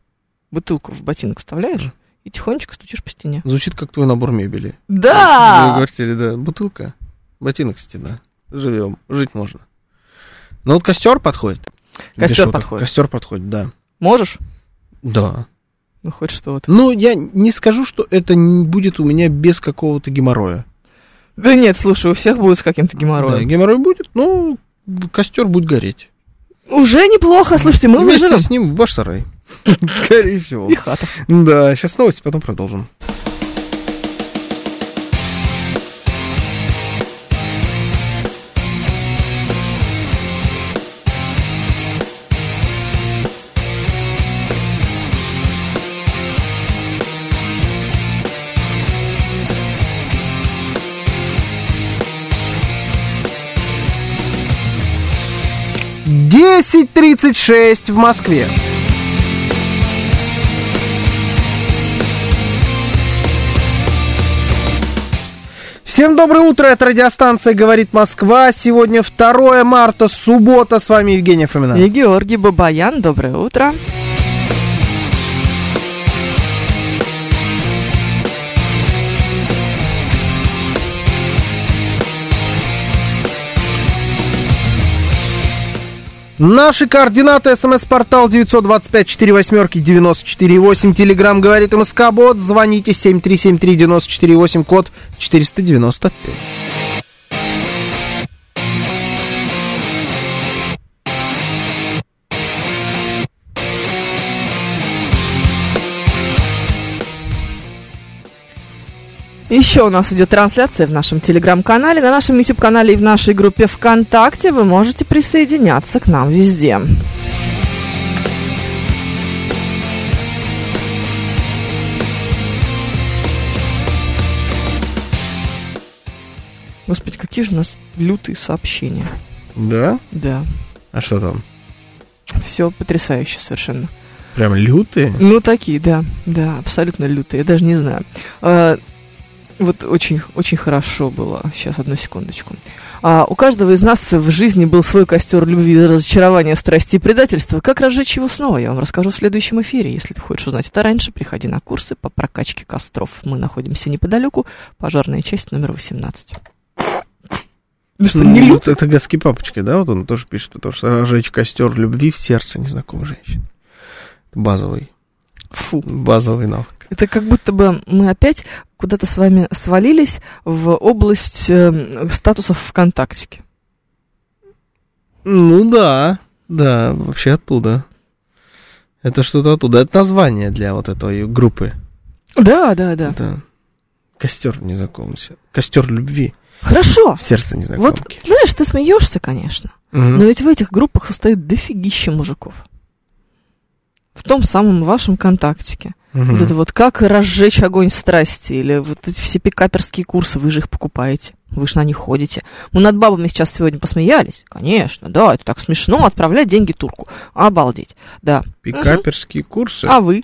Бутылку в ботинок вставляешь и тихонечко стучишь по стене. Звучит как твой набор мебели. В Да! квартире, да. Бутылка, ботинок, стена. Живем, жить можно. Ну вот костер подходит. Костер подходит. Костер подходит, да. Можешь? Да. Ну, хоть что-то. Ну, я не скажу, что это не будет у меня без какого-то геморроя. Да нет, слушай, у всех будет с каким-то Да, геморроем. геморрой будет, ну, костер будет гореть. Уже неплохо, слушайте, мы Вместе выживем. с ним ваш сарай. Скорее всего. И хата. Да, сейчас новости, потом продолжим. Десять тридцать шесть в Москве. Всем доброе утро, это радиостанция «Говорит Москва». Сегодня 2 марта, суббота. С вами Евгения Фомина. И Георгий Бабаян, доброе утро. Наши координаты. СМС-портал 925-48-94-8. Телеграмм «Говорит МСК Бот». Звоните 7373-94-8, код 495. Еще у нас идет трансляция в нашем телеграм-канале, на нашем YouTube-канале и в нашей группе ВКонтакте. Вы можете присоединяться к нам везде. Господи, какие же у нас лютые сообщения. Да? Да, А что там? все потрясающе совершенно. Прям лютые? Ну, такие, да, да, абсолютно лютые, я даже не знаю. Вот очень, очень хорошо было. Сейчас, одну секундочку. А, у каждого из нас в жизни был свой костер любви, разочарования, страсти и предательства. Как разжечь его снова, я вам расскажу в следующем эфире. Если ты хочешь узнать это раньше, приходи на курсы по прокачке костров. Мы находимся неподалеку, пожарная часть номер 18. Ну что, не люто? это гадский папочка, да, вот он тоже пишет, потому что разжечь костер любви в сердце незнакомой женщины. Базовый, Фу. базовый навык. Это как будто бы мы опять куда-то с вами свалились в область э, статусов ВКонтактике. Ну да, да, вообще оттуда. Это что-то оттуда. Это название для вот этой группы. Да, да, да. Это костер незнакомца. Костер любви Хорошо. сердце Вот, незнакомки. знаешь, ты смеешься, конечно, Мгм. но ведь в этих группах состоит дофигища мужиков. В том самом вашем контактике. Мгм. Вот это вот как разжечь огонь страсти, или вот эти все пикаперские курсы, вы же их покупаете, вы же на них ходите. Мы над бабами сейчас сегодня посмеялись. Конечно, да, это так смешно, отправлять деньги турку. Обалдеть, да. Пикаперские курсы. А вы?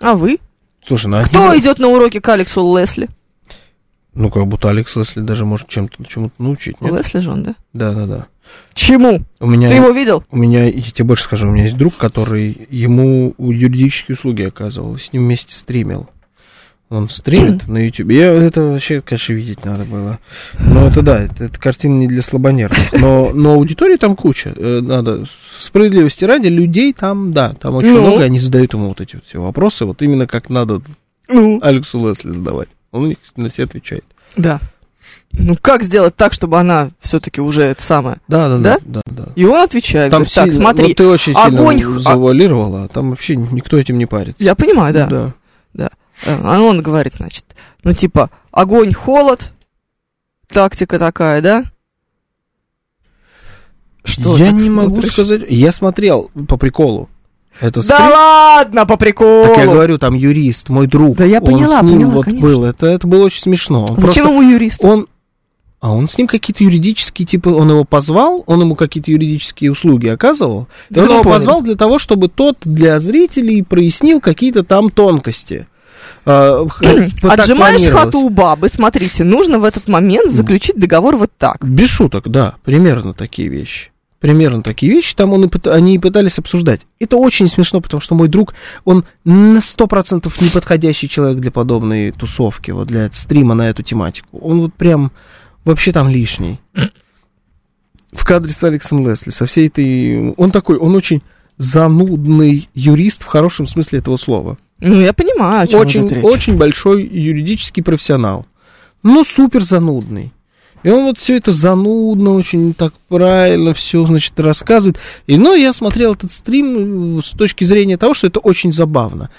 А вы? Слушай, ну Кто один- идет на уроки к Алексу Лесли? Ну, как будто Алекс Лесли даже может чем-то чему-то научить, нет? Лесли же он, да? Да, да, да. Чему? У меня, Ты его видел? у меня, я тебе больше скажу, у меня есть друг, который ему юридические услуги оказывал, с ним вместе стримил. Он стримит на YouTube. Я это вообще, конечно, видеть надо было. Но это да, это, это картина не для слабонервных. Но, но аудитории там куча. Э, Надо справедливости ради, людей там, да, там очень Ну? много, они задают ему вот эти вот все вопросы, вот именно как надо Ну, Алексу Лесли задавать. Он на все отвечает. да. Ну, как сделать так, чтобы она все-таки уже это самое? Да, да, Да? да, да. да. И он отвечает, Там говорит, так, сильно- смотри, вот ты очень огонь сильно х- завуалировала, а там вообще никто этим не парится. я понимаю, да. да. Э, А он говорит, значит, ну, типа, огонь, холод, тактика такая, да? Что я не могу смотришь? сказать. Я смотрел по приколу. Это Да стрим. ладно, по приколу! Так я говорю, там юрист, мой друг. Да я он поняла, с ним поняла, вот конечно. был. Это, это было очень смешно. Он Зачем просто- ему юрист? Он. А он с ним какие-то юридические, типа, он его позвал, он ему какие-то юридические услуги оказывал. И Да он не его понял. позвал для того, чтобы тот для зрителей прояснил какие-то там тонкости. А, Отжимаешь хату у бабы, смотрите, нужно в этот момент заключить договор вот так. Без шуток, да, примерно такие вещи. Примерно такие вещи там он и они и пытались обсуждать. Это очень смешно, потому что мой друг, он на 100% неподходящий человек для подобной тусовки, вот для стрима на эту тематику. Он вот прям вообще там лишний. В кадре с Алексом Лесли, со всей этой... Он такой, он очень занудный юрист в хорошем смысле этого слова. Ну, я понимаю, о чем Очень, речь. очень большой юридический профессионал. Но супер занудный. И он вот все это занудно, очень так правильно все, значит, рассказывает. И, ну, я смотрел этот стрим э, с точки зрения того, что это очень забавно.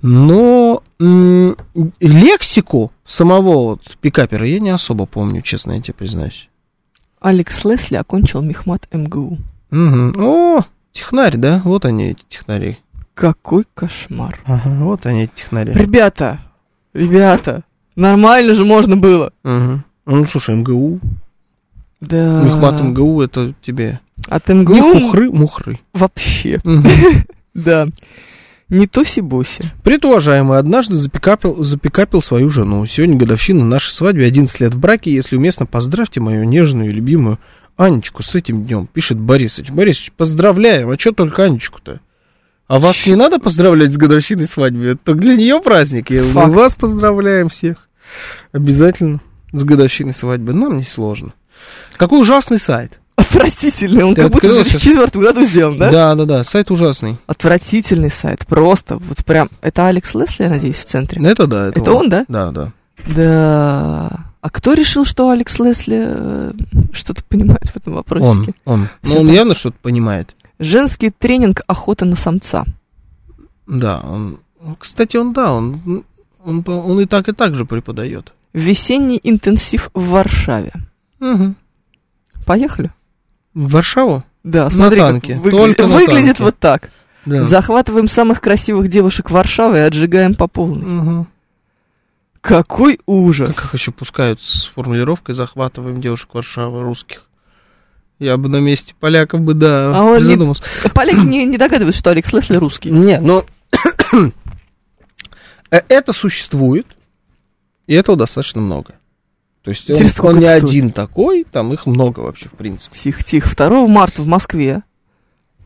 Но м, лексику самого вот пикапера я не особо помню, честно, я тебе признаюсь. Алекс Лесли окончил Мехмат МГУ. Мгм. О, технарь, да? Вот они, эти технари. Какой кошмар. Ага, вот они, эти технари. Ребята, ребята, нормально же можно было. Мгм. Ну, слушай, МГУ, Да. Мехмат МГУ, это тебе От не МГУ хухры, мухры. вообще. Мгм. Да. Не тоси-боси. Предположаемый однажды запикапил, запикапил свою жену. Сегодня годовщина нашей свадьбы, 11 лет в браке. Если уместно, поздравьте мою нежную и любимую Анечку с этим днем. Пишет Борисович. Борисович, поздравляем. А что только Анечку-то? А вас не надо поздравлять с годовщиной свадьбы? Это только для нее праздник. Факт. мы вас поздравляем всех. Обязательно с годовщиной свадьбы. Нам не сложно. Какой ужасный сайт. Отвратительный. Он Ты как будто в открыл сейчас? 2004 году сделан, да? Да, да, да. Сайт ужасный. Отвратительный сайт. Просто. Вот прям. Это Алекс Лесли, я надеюсь, в центре? Это да. Это он, да? Да, да. Да. А кто решил, что Алекс Лесли э, что-то понимает в этом Он, вопросе? он. Ну, Всё он явно что-то понимает. Женский тренинг охота на самца. Да, он, ну, кстати, он, да, он, он, он и так, и так же преподает. Весенний интенсив в Варшаве. Мгм. Поехали? В Варшаву? Да, На смотри, как танке. выгля- Только на выглядит танке. вот так. Да. Захватываем самых красивых девушек Варшавы и отжигаем по полной. Мгм. Какой ужас. Как их еще пускают с формулировкой «захватываем девушек Варшавы русских». Я бы на месте поляков бы, да, А он не- задумался. Поляки не, не догадываются, что Алекс Лесли русский. Не, но э, это существует, и этого достаточно много. То есть он, Интересно, он не стоит? один такой, там их много вообще, в принципе. Тихо, тихо. 2 марта в Москве.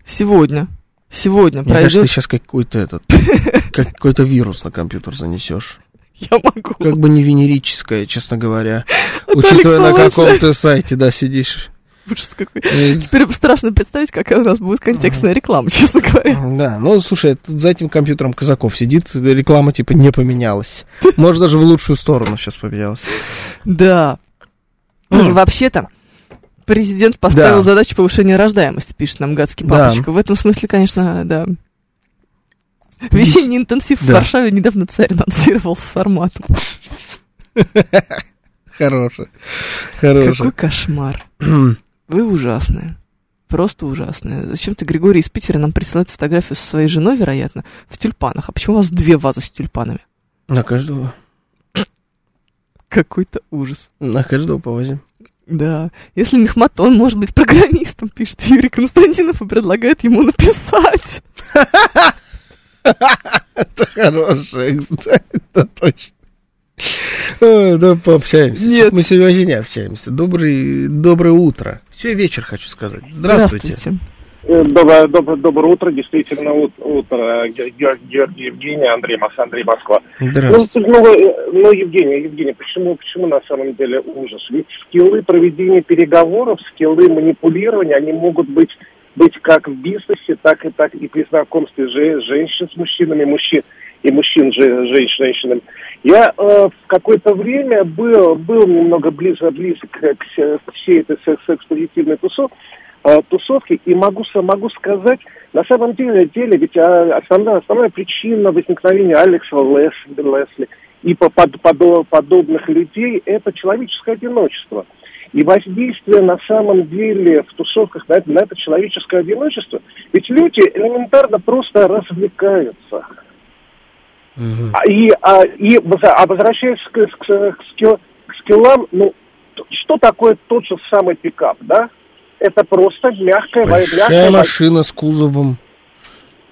Сегодня. Сегодня Мне кажется, ты пройдет. сейчас какой-то этот, как какой-то вирус на компьютер занесешь. Я могу. Как бы не венерическое, честно говоря. Учитывая, на каком ты сайте, да, сидишь. Ужас какой. Э, Теперь страшно представить, какая у нас будет контекстная реклама, честно говоря. Да, ну слушай, тут за этим компьютером Казаков сидит, реклама типа не поменялась. Может, даже в лучшую сторону сейчас поменялась. Да. И вообще-то, президент поставил Да. задачу повышения рождаемости, пишет нам гадский Да. папочка. В этом смысле, конечно, да. Весенний интенсив в Да. Варшаве недавно царь анонсировал с Сарматом. Хорошая. Какой Хорошая. кошмар. Вы ужасные. Просто ужасные. Зачем ты, Григорий, из Питера нам присылает фотографию со своей женой, вероятно, в тюльпанах? А почему у вас две вазы с тюльпанами? На каждого. Какой-то ужас. На каждого повозим. Да. Если Мехмат, он может быть программистом, пишет Юрий Константинов и предлагает ему написать. Это хорошее, кстати, это точно. Ой, да, пообщаемся. Нет. Мы сегодня вообще не общаемся. Добрый, доброе утро. Все, вечер хочу сказать. Здравствуйте. Э, Доброе, доброе, доброе утро, действительно ут- утро. Ге- Ге- Георгий Евгений, Андрей, Мос- Андрей Москва. Ну, Здравствуйте. ну, э, ну, Евгений, Евгений, почему, почему на самом деле ужас? Ведь скиллы проведения переговоров, скиллы манипулирования, они могут быть, быть как в бизнесе, так и так и при знакомстве же, женщин с мужчинами, мужчин и мужчин же, женщин, с женщинами. Я э, в какое-то время был, был немного близко, близок к, к се- к всей этой секс- секс-позитивной тусовке, э, тусовки, и могу, могу сказать, на самом деле, деле ведь а, основная, основная причина возникновения Алекса Лесли, Лесли и по- под- подо- подобных людей – это человеческое одиночество. И воздействие на самом деле в тусовках на это, на это человеческое одиночество, ведь люди элементарно просто развлекаются. А, И, а, и а возвращаясь к, к, к к скиллам, ну, что такое тот же самый пикап, да? Это просто мягкая, Большая мягкая машина с кузовом.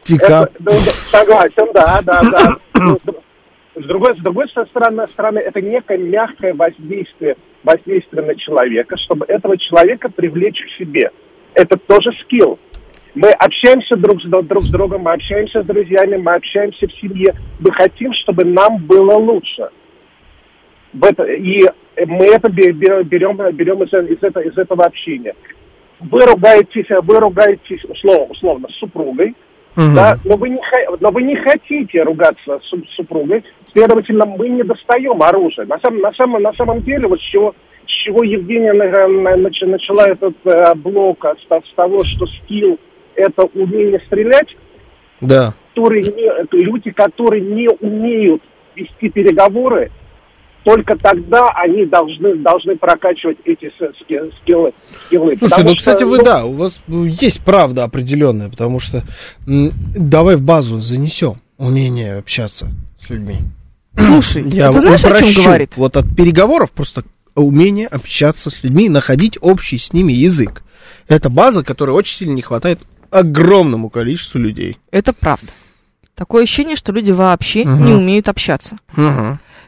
Пикап. это- да, согласен, да, да, да. Ну, С другой, с другой стороны, стороны, это некое мягкое воздействие, воздействие на человека, чтобы этого человека привлечь к себе. Это тоже скилл. Мы общаемся друг с, друг с другом, мы общаемся с друзьями, мы общаемся в семье. Мы хотим, чтобы нам было лучше. И мы это бе- бе- берем, берем из, из, этого, из этого общения. Вы ругаетесь, вы ругаетесь условно, условно с супругой, Мгм. да, но вы, не, но вы не хотите ругаться с су- супругой, следовательно, мы не достаем оружие. На самом, на самом, на самом деле, вот с чего, с чего Евгения на- на- нач- начала этот э, блок, с того, что скилл – это умение стрелять, Да. которые не, люди, которые не умеют вести переговоры, только тогда они должны, должны прокачивать эти скиллы. скиллы. Слушай, ну, кстати, что, вы, ну, да, у вас ну, есть правда определенная, потому что м, давай в базу занесем умение общаться с людьми. Слушай, Я ты знаешь, о чем говорит? Вот от переговоров просто умение общаться с людьми, находить общий с ними язык. Это база, которой очень сильно не хватает огромному количеству людей. Это правда. Такое ощущение, что люди вообще Мгм. не умеют общаться.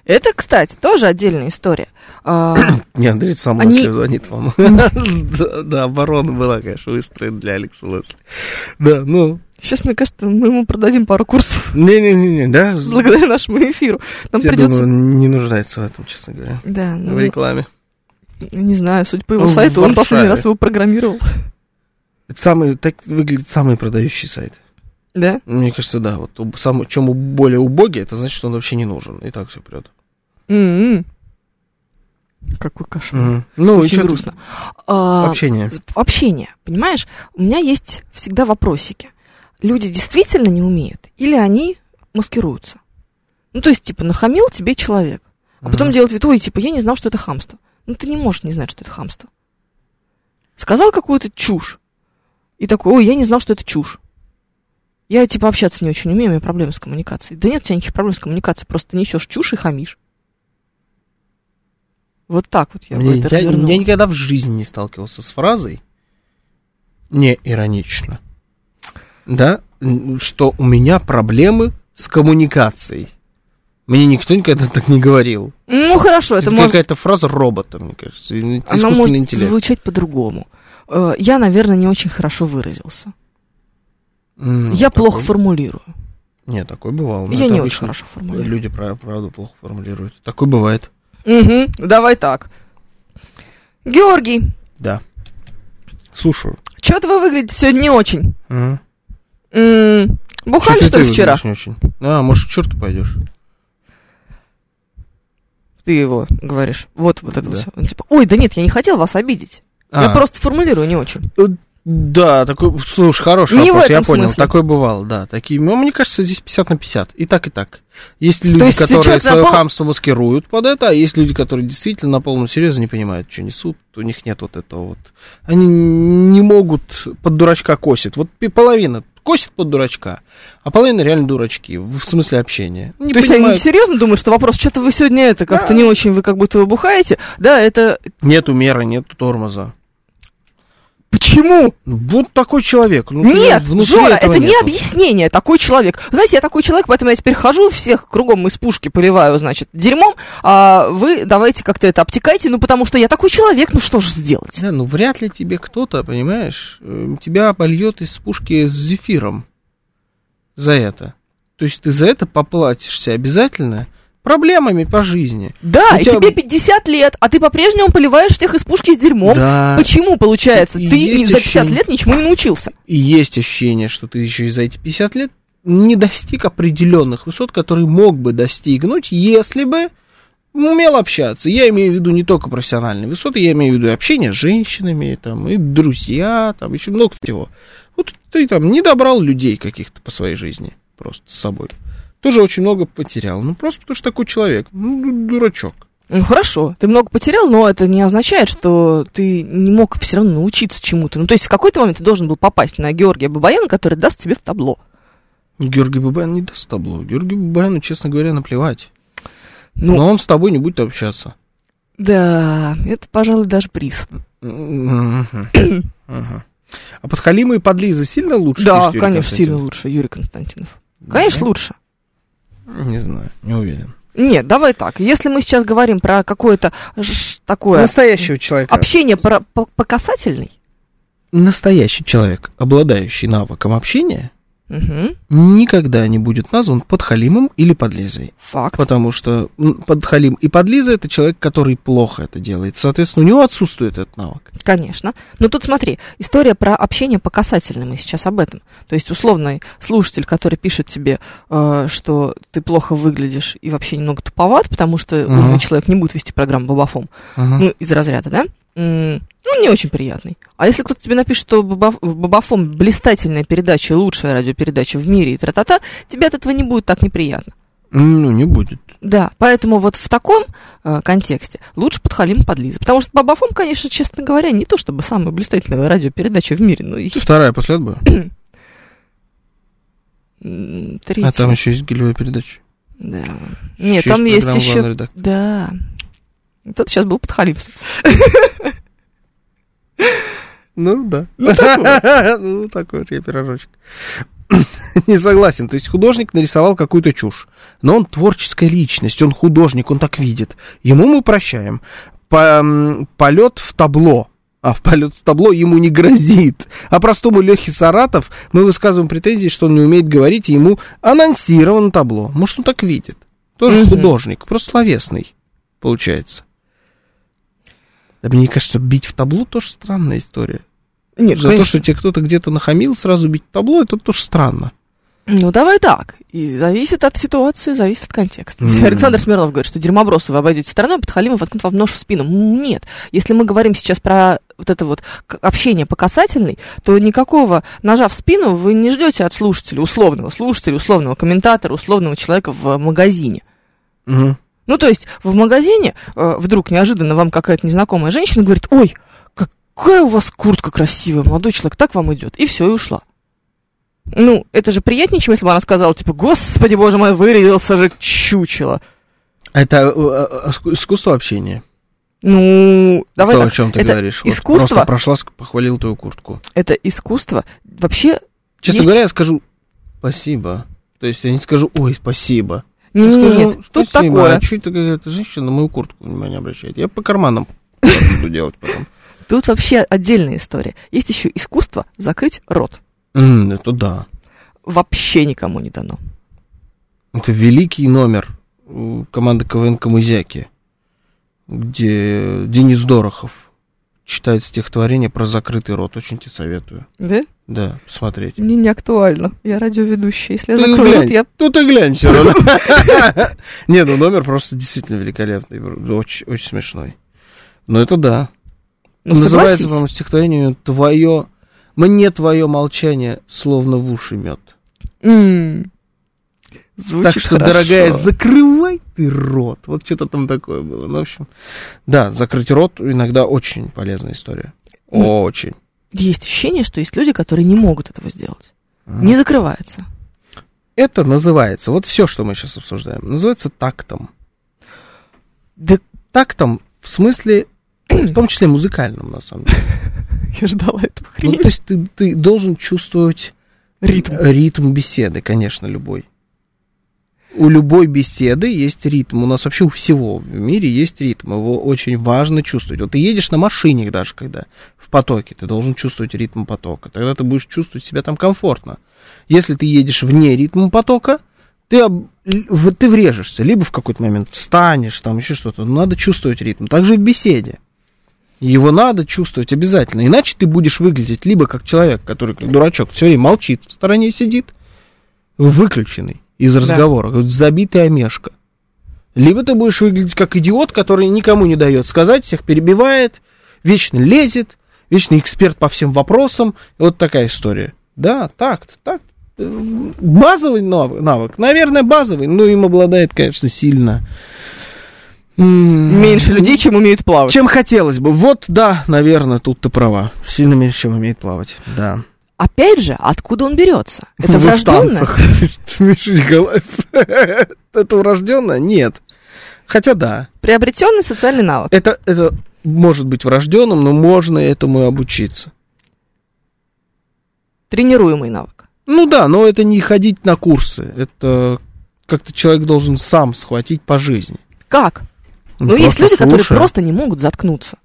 Это, кстати, тоже отдельная история. А, Не, Андрей сам Они- Лесли звонит вам. Да, Да, оборона была, конечно, выстроена для Алекса Лесли. Да, ну, Сейчас, мне кажется, мы ему продадим пару курсов не-не-не, да, благодаря нашему эфиру. Нам я придется... думаю, не нуждается в этом, честно говоря, Да, ну, в рекламе. не знаю, судя по его Ну, сайту, он последний раз его программировал. Это самый, так выглядит самый продающий сайт. Да? Мне кажется, да, вот сам, чем более убогий, это значит, что он вообще не нужен. И так все прет. М-м. Какой кошмар. Ну, и Очень чё грустно. А, Общение. общение, понимаешь? У меня есть всегда вопросики. Люди действительно не умеют? Или они маскируются? Ну, то есть, типа, нахамил тебе человек, а потом Мгм. делает вид, ой, типа, я не знал, что это хамство. Ну, ты не можешь не знать, что это хамство. Сказал какую-то чушь, и такой, ой, я не знал, что это чушь. Я, типа, общаться не очень умею, у меня проблемы с коммуникацией. Да нет у тебя никаких проблем с коммуникацией, просто несешь чушь и хамишь. Вот так вот я бы Мне- это я, развернула. я никогда в жизни не сталкивался с фразой не иронично. Да, что у меня проблемы с коммуникацией. Мне никто никогда так не говорил. Ну, хорошо, это, Это, может, какая-то фраза робота, мне кажется. она может интеллект. звучать по-другому. Э, Я, наверное, не очень хорошо выразился. М, Я такой- плохо формулирую. Нет, такой бывал. но Я не очень хорошо формулирую. Люди, прав- правда, плохо формулируют. Такое бывает. Угу, давай так. Георгий, Да. Слушаю. что-то вы выглядите сегодня не очень. Мгм. М, Бухали, Чё-то что ли, вчера? не очень. А, может, к черту пойдешь? Ты его говоришь. Вот, вот это Да. все. Он типа, ой, да нет, я не хотел вас обидеть. Я А. просто формулирую не очень. Да, такой, слушай, хороший Не вопрос, я понял. смысле. Такое бывало, да. Такие, ну, мне кажется, здесь 50 на 50. И так, и так. Есть люди, есть, которые свое пол- хамство маскируют под это, а есть люди, которые действительно на полном серьезе не понимают, что несут. У них нет вот этого вот. Они не могут под дурачка косить. Вот половина косит под дурачка, а половина реально дурачки, в смысле общения. Не То есть они понимают. серьезно думают, что вопрос, что-то вы сегодня это как-то Да. не очень, вы как будто вы бухаете. Да, это... Нету меры, нету тормоза. Почему? Вот такой человек. Ну, Нет, внутри Жора, это не нету. объяснение. Такой человек. Знаете, я такой человек, поэтому я теперь хожу, всех кругом из пушки поливаю, значит, дерьмом, а вы давайте как-то это обтекайте, ну, потому что я такой человек, ну, что же сделать? Да, ну вряд ли тебе кто-то, понимаешь, э, тебя обольет из пушки с зефиром за это. То есть ты за это поплатишься обязательно проблемами по жизни. Да, У и тебя- тебе 50 лет, а ты по-прежнему поливаешь всех из пушки с дерьмом. Да. Почему, получается, И ты за 50 ощущение. лет ничему не научился? И есть ощущение, что ты еще и за эти 50 лет не достиг определенных высот, которые мог бы достигнуть, если бы умел общаться. Я имею в виду не только профессиональные высоты, я имею в виду и общение с женщинами, там, и друзья, там, еще много всего. Вот ты там не добрал людей каких-то по своей жизни просто с собой. Тоже очень много потерял. Ну, просто потому что такой человек. Ну, ду- дурачок. Ну хорошо, ты много потерял, но это не означает, что ты не мог все равно научиться чему-то. Ну то есть в какой-то момент ты должен был попасть на Георгия Бабаяна, который даст тебе в табло. Георгий Бабаян не даст табло. Георгию Бабаяну, честно говоря, наплевать. Ну, Но он с тобой не будет общаться. да, это, пожалуй, даже приз. Ага. А подхалимы и подлизы сильно лучше? да, конечно, сильно лучше, Юрий Константинов. Конечно, Да? лучше. Не знаю, не уверен. Нет, давай так. Если мы сейчас говорим про какое-то ж- такое Настоящего человека. общение пора- по, по касательной, Настоящий человек, обладающий навыком общения, мгм, никогда не будет назван подхалимом или подлизой. факт. Потому что подхалим и подлиза это человек, который плохо это делает. Соответственно, у него отсутствует этот навык. Конечно. Но тут смотри, история про общение по касательной, мы сейчас об этом. То есть условный слушатель, который пишет тебе, э, что ты плохо выглядишь и вообще немного туповат, потому что Мгм. умный человек не будет вести программу Бабафом, Ага. ну, из разряда, да? Ну, не очень приятный. А если кто-то тебе напишет, что Бабаф- Бабафом блистательная передача, лучшая радиопередача в мире и тра-та-та, тебе от этого не будет так неприятно. Ну, не будет. Да, поэтому вот в таком э, контексте лучше подхалим подлиза. Потому что Бабафом, конечно, честно говоря, не то чтобы самая блистательная радиопередача в мире, но есть Вторая после отбоя. третья. А там еще есть гелевая передача. Да. Нет, там есть еще... Да. Тот сейчас был подхалимство. Ну, да. Ну, такой. Ну, такой вот я пирожочек. Не согласен. То есть художник нарисовал какую-то чушь. Но он творческая личность, он художник, он так видит. Ему мы прощаем. По- полет в табло. А в полет в табло ему не грозит. А простому Лехе Саратов мы высказываем претензии, что он не умеет говорить, и ему анонсировано табло. Может, он так видит. Тоже художник, просто словесный, получается. Да мне кажется, бить в табло тоже странная история. Нет, За то, конечно. что тебе кто-то где-то нахамил, сразу бить в табло, это тоже странно. Ну, давай так. И зависит от ситуации, зависит от контекста. Если Мгм. Александр Смирнов говорит, что дерьмобросы вы обойдете стороной, подхалимы воткнут вам нож в спину. Нет. Если мы говорим сейчас про вот это вот общение по касательной, то никакого ножа в спину вы не ждете от слушателя, условного слушателя, условного комментатора, условного человека в магазине. Мгм. Ну, то есть в магазине э, вдруг неожиданно вам какая-то незнакомая женщина говорит, ой, какая у вас куртка красивая, молодой человек, так вам идет. И все, и ушла. Ну, это же приятнее, чем если бы она сказала, типа, господи, боже мой, вырядился же чучело. А Это э, э, иску- искусство общения. Ну, давай То, так, о чем ты это говоришь. Вот искусство, просто прошла, похвалил твою куртку. это искусство. Вообще, Честно Есть- говоря, я скажу спасибо. То есть я не скажу, ой, спасибо. Нет, Я скажу, нет, «Ну, тут такое. А что это какая-то женщина на мою куртку внимание обращает? Я по карманам буду делать потом. Тут вообще отдельная история. Есть еще искусство закрыть рот. Это да. Вообще никому не дано. Это великий номер команды КВН Камызяки, где Денис Дорохов читает стихотворение про закрытый рот. Очень тебе советую. Да? Да, посмотреть. Мне не актуально. Я радиоведущая. Если я Ты закрою глянь, рот, я... Ну ты глянь все равно. Не, ну номер просто действительно великолепный, очень, смешной. Но это да. Ну, Называется, по-моему, стихотворение «Твое...» «Мне твое молчание словно в уши мед». Звучит так что, хорошо. дорогая, закрывай ты рот. Вот что-то там такое было. Ну, в общем, да, закрыть рот иногда очень полезная история. Ну, Очень. Есть ощущение, что есть люди, которые не могут этого сделать. Не закрываются. Это называется, вот все, что мы сейчас обсуждаем, называется тактом. Да Тактом в смысле, в том числе музыкальном, на самом деле. я ждала эту Ну, хрень. то есть ты, ты должен чувствовать Ритм. ритм беседы, конечно, любой. У любой беседы есть ритм. У нас вообще у всего в мире есть ритм. Его очень важно чувствовать. Вот ты едешь на машине даже, когда в потоке, ты должен чувствовать ритм потока. Тогда ты будешь чувствовать себя там комфортно. Если ты едешь вне ритма потока, ты, ты врежешься. Либо в какой-то момент встанешь, там еще что-то. Но надо чувствовать ритм. Также и в беседе. Его надо чувствовать обязательно. Иначе ты будешь выглядеть либо как человек, который как дурачок все время молчит, в стороне сидит, выключенный из разговора, вот забитый омешка. Либо ты будешь выглядеть как идиот, который никому не дает сказать, всех перебивает, вечно лезет, вечный эксперт по всем вопросам. Вот такая история. Да, так, так. Базовый нав- навык. Наверное, базовый, но им обладает, конечно, сильно. м, Меньше людей, чем умеют плавать. чем хотелось бы. Вот, да, наверное, тут ты права. Сильно меньше, чем умеет плавать. Да. Опять же, откуда он берется? Это врожденное? Это врожденное? Нет. Хотя да. Приобретенный социальный навык. Это, это может быть врожденным, но можно этому и обучиться. Тренируемый навык. Ну да, но это не ходить на курсы. Это как-то человек должен сам схватить по жизни. Как? Ну, Ну, есть люди, которые слушая. просто не могут заткнуться.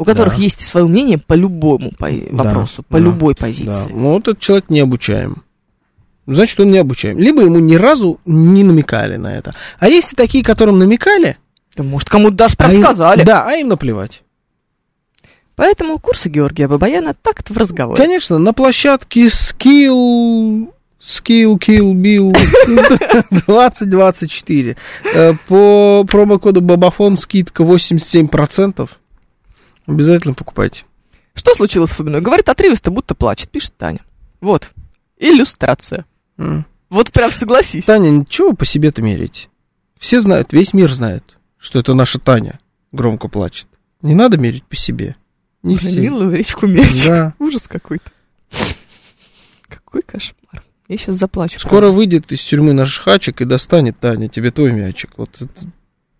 У которых Да. есть свое мнение по любому по- Да, вопросу, по да, любой Да, позиции. ну вот этот человек не обучаем. Значит, он не обучаем. Либо ему ни разу не намекали на это. А есть и такие, которым намекали. Да, может, кому-то даже а им- сказали. Да, а им наплевать. Поэтому курсы Георгия Бабаяна такт в разговоре. Конечно, на площадке Skill... Skill Kill Bill 2024. Э, По промокоду Бабафон скидка 87%. Обязательно покупайте. Что случилось с Фоминой? Говорит отрывисто, будто плачет, пишет Таня. Вот, иллюстрация. М. Вот прям согласись. Таня, ничего по себе-то мерить? Все знают, весь мир знает, что это наша Таня громко плачет. Не надо мерить по себе. Не. Нила в речку мяч. Да. Ужас какой-то. Какой кошмар. Я сейчас заплачу. Скоро правда. выйдет из тюрьмы наш хачик и достанет Таня тебе твой мячик. Вот это,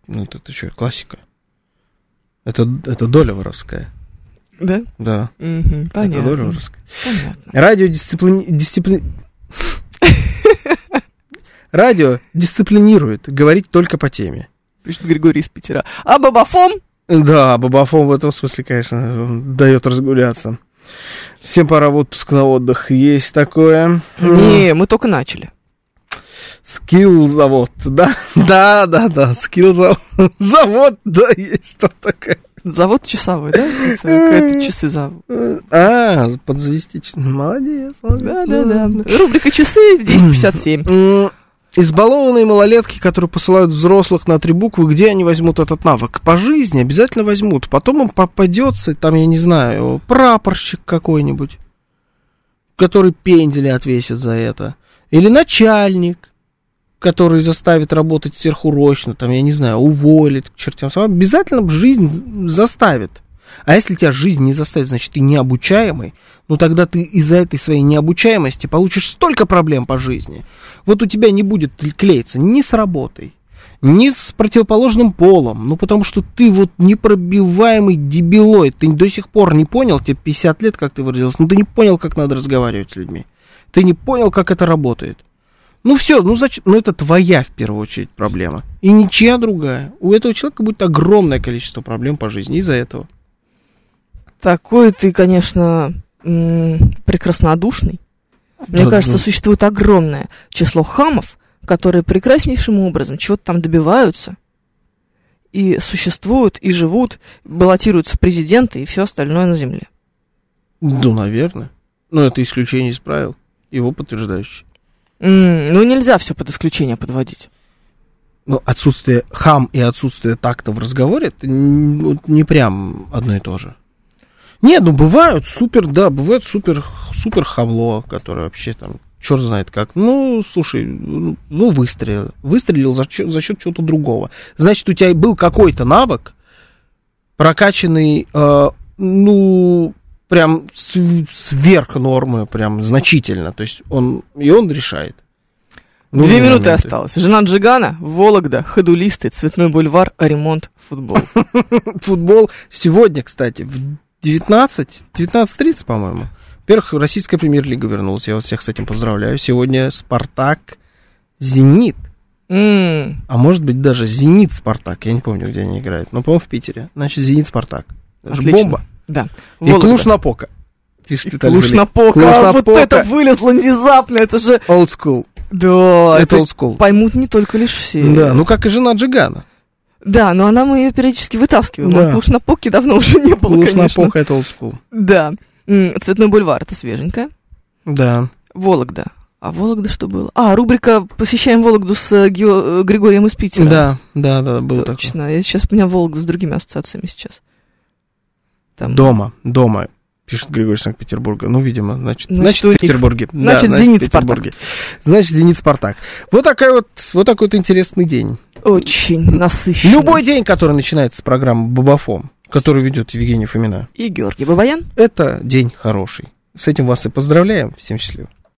ну, это, это что, классика. Это, это доля воровская. Да? Да, Мгм, это доля понятно. воровская. Понятно. Радио дисциплини... дисциплини- Радио дисциплинирует говорить только по теме. Пишет Григорий из Питера. А Бабафом? Да, Бабафон в этом смысле, конечно, он дает разгуляться. Всем пора в отпуск на отдых. Есть такое. Не, мы только начали. Скилл завод, да? Да, да, да, скилл завод. Завод, да, есть там такая. Завод часовой, да? Это Какие-то часы завод. А, подзавести. ч- Молодец, молодец. Да, да, да. Рубрика часы 1057. М, Избалованные малолетки, которые посылают взрослых на три буквы, где они возьмут этот навык? По жизни обязательно возьмут. Потом им попадется, там, я не знаю, прапорщик какой-нибудь, который пендели отвесит за это. Или начальник, который заставит работать сверхурочно, там, я не знаю, уволит к чертям. собакам. Обязательно жизнь заставит. А если тебя жизнь не заставит, значит, ты необучаемый, ну тогда ты из-за этой своей необучаемости получишь столько проблем по жизни. Вот у тебя не будет клеиться ни с работой, ни с противоположным полом, ну потому что ты вот непробиваемый дебилой, ты до сих пор не понял, тебе 50 лет, как ты выразился, но ты не понял, как надо разговаривать с людьми. Ты не понял, как это работает. Ну все, ну зачем? Ну это твоя в первую очередь проблема. И ничья другая. У этого человека будет огромное количество проблем по жизни из-за этого. Такой ты, конечно, прекраснодушный. Мне Да, кажется, ну. существует огромное число хамов, которые прекраснейшим образом чего-то там добиваются и существуют, и живут, баллотируются в президенты и все остальное на земле. Ну, наверное. Но это исключение из правил. Его подтверждающий. М, ну, нельзя все под исключение подводить. Ну, отсутствие хам и отсутствие такта в разговоре, это н- ну, не прям одно и то же. Нет, ну бывают супер, да, бывает супер, супер хамло, которое вообще там, черт знает как. Ну, слушай, ну, ну, выстрелил. Выстрелил за, чё- за счет чего-то другого. Значит, у тебя был какой-то навык, прокачанный, э, ну, прям св- сверх нормы, прям значительно. То есть он, и он решает. Ну, Две минуты моменты. осталось. Жена Джигана, Вологда, ходулисты, цветной бульвар, ремонт, футбол. футбол сегодня, кстати, в 19, 19.30, по-моему. Во-первых, российская премьер-лига вернулась. Я вас всех с этим поздравляю. Сегодня Спартак, Зенит. А может быть даже Зенит Спартак. Я не помню, где они играют. Но, по-моему, в Питере. Значит, Зенит Спартак. Это Отлично. бомба. Да. И Вологда. Клуш-Напока. Клуш-Напока. Жилин. А, Вот Клуш-Напока. это вылезло внезапно, это же... Old school. Да, Это это old school. поймут не только лишь все. Да, ну как и жена Джигана. Да, но она мы ее периодически вытаскиваем. Да. Клуш-Напоки давно уже не было, конечно. Клуш-Напока это old school. Да. Цветной бульвар, это свеженькое. Да. Вологда. А Вологда что было? А, рубрика «Посещаем Вологду» с э, Гео- э, Григорием из Питера. Да, да, да, было такое. Точно. Я сейчас у меня Вологда с другими ассоциациями сейчас. Там. Дома, дома, пишет Григорий Санкт-Петербурга. Ну, видимо, значит, Значит, значит, в Петербурге. Да, значит, «Зенит» Петербурге. Значит, Зенит Спартак. Вот такой вот, вот такой вот интересный день. Очень насыщенный. Любой день, который начинается с программы Бабафом, который ведет Евгений Фомина, И Георгий Бабаян. это день хороший. С этим вас и поздравляем. Всем счастливо.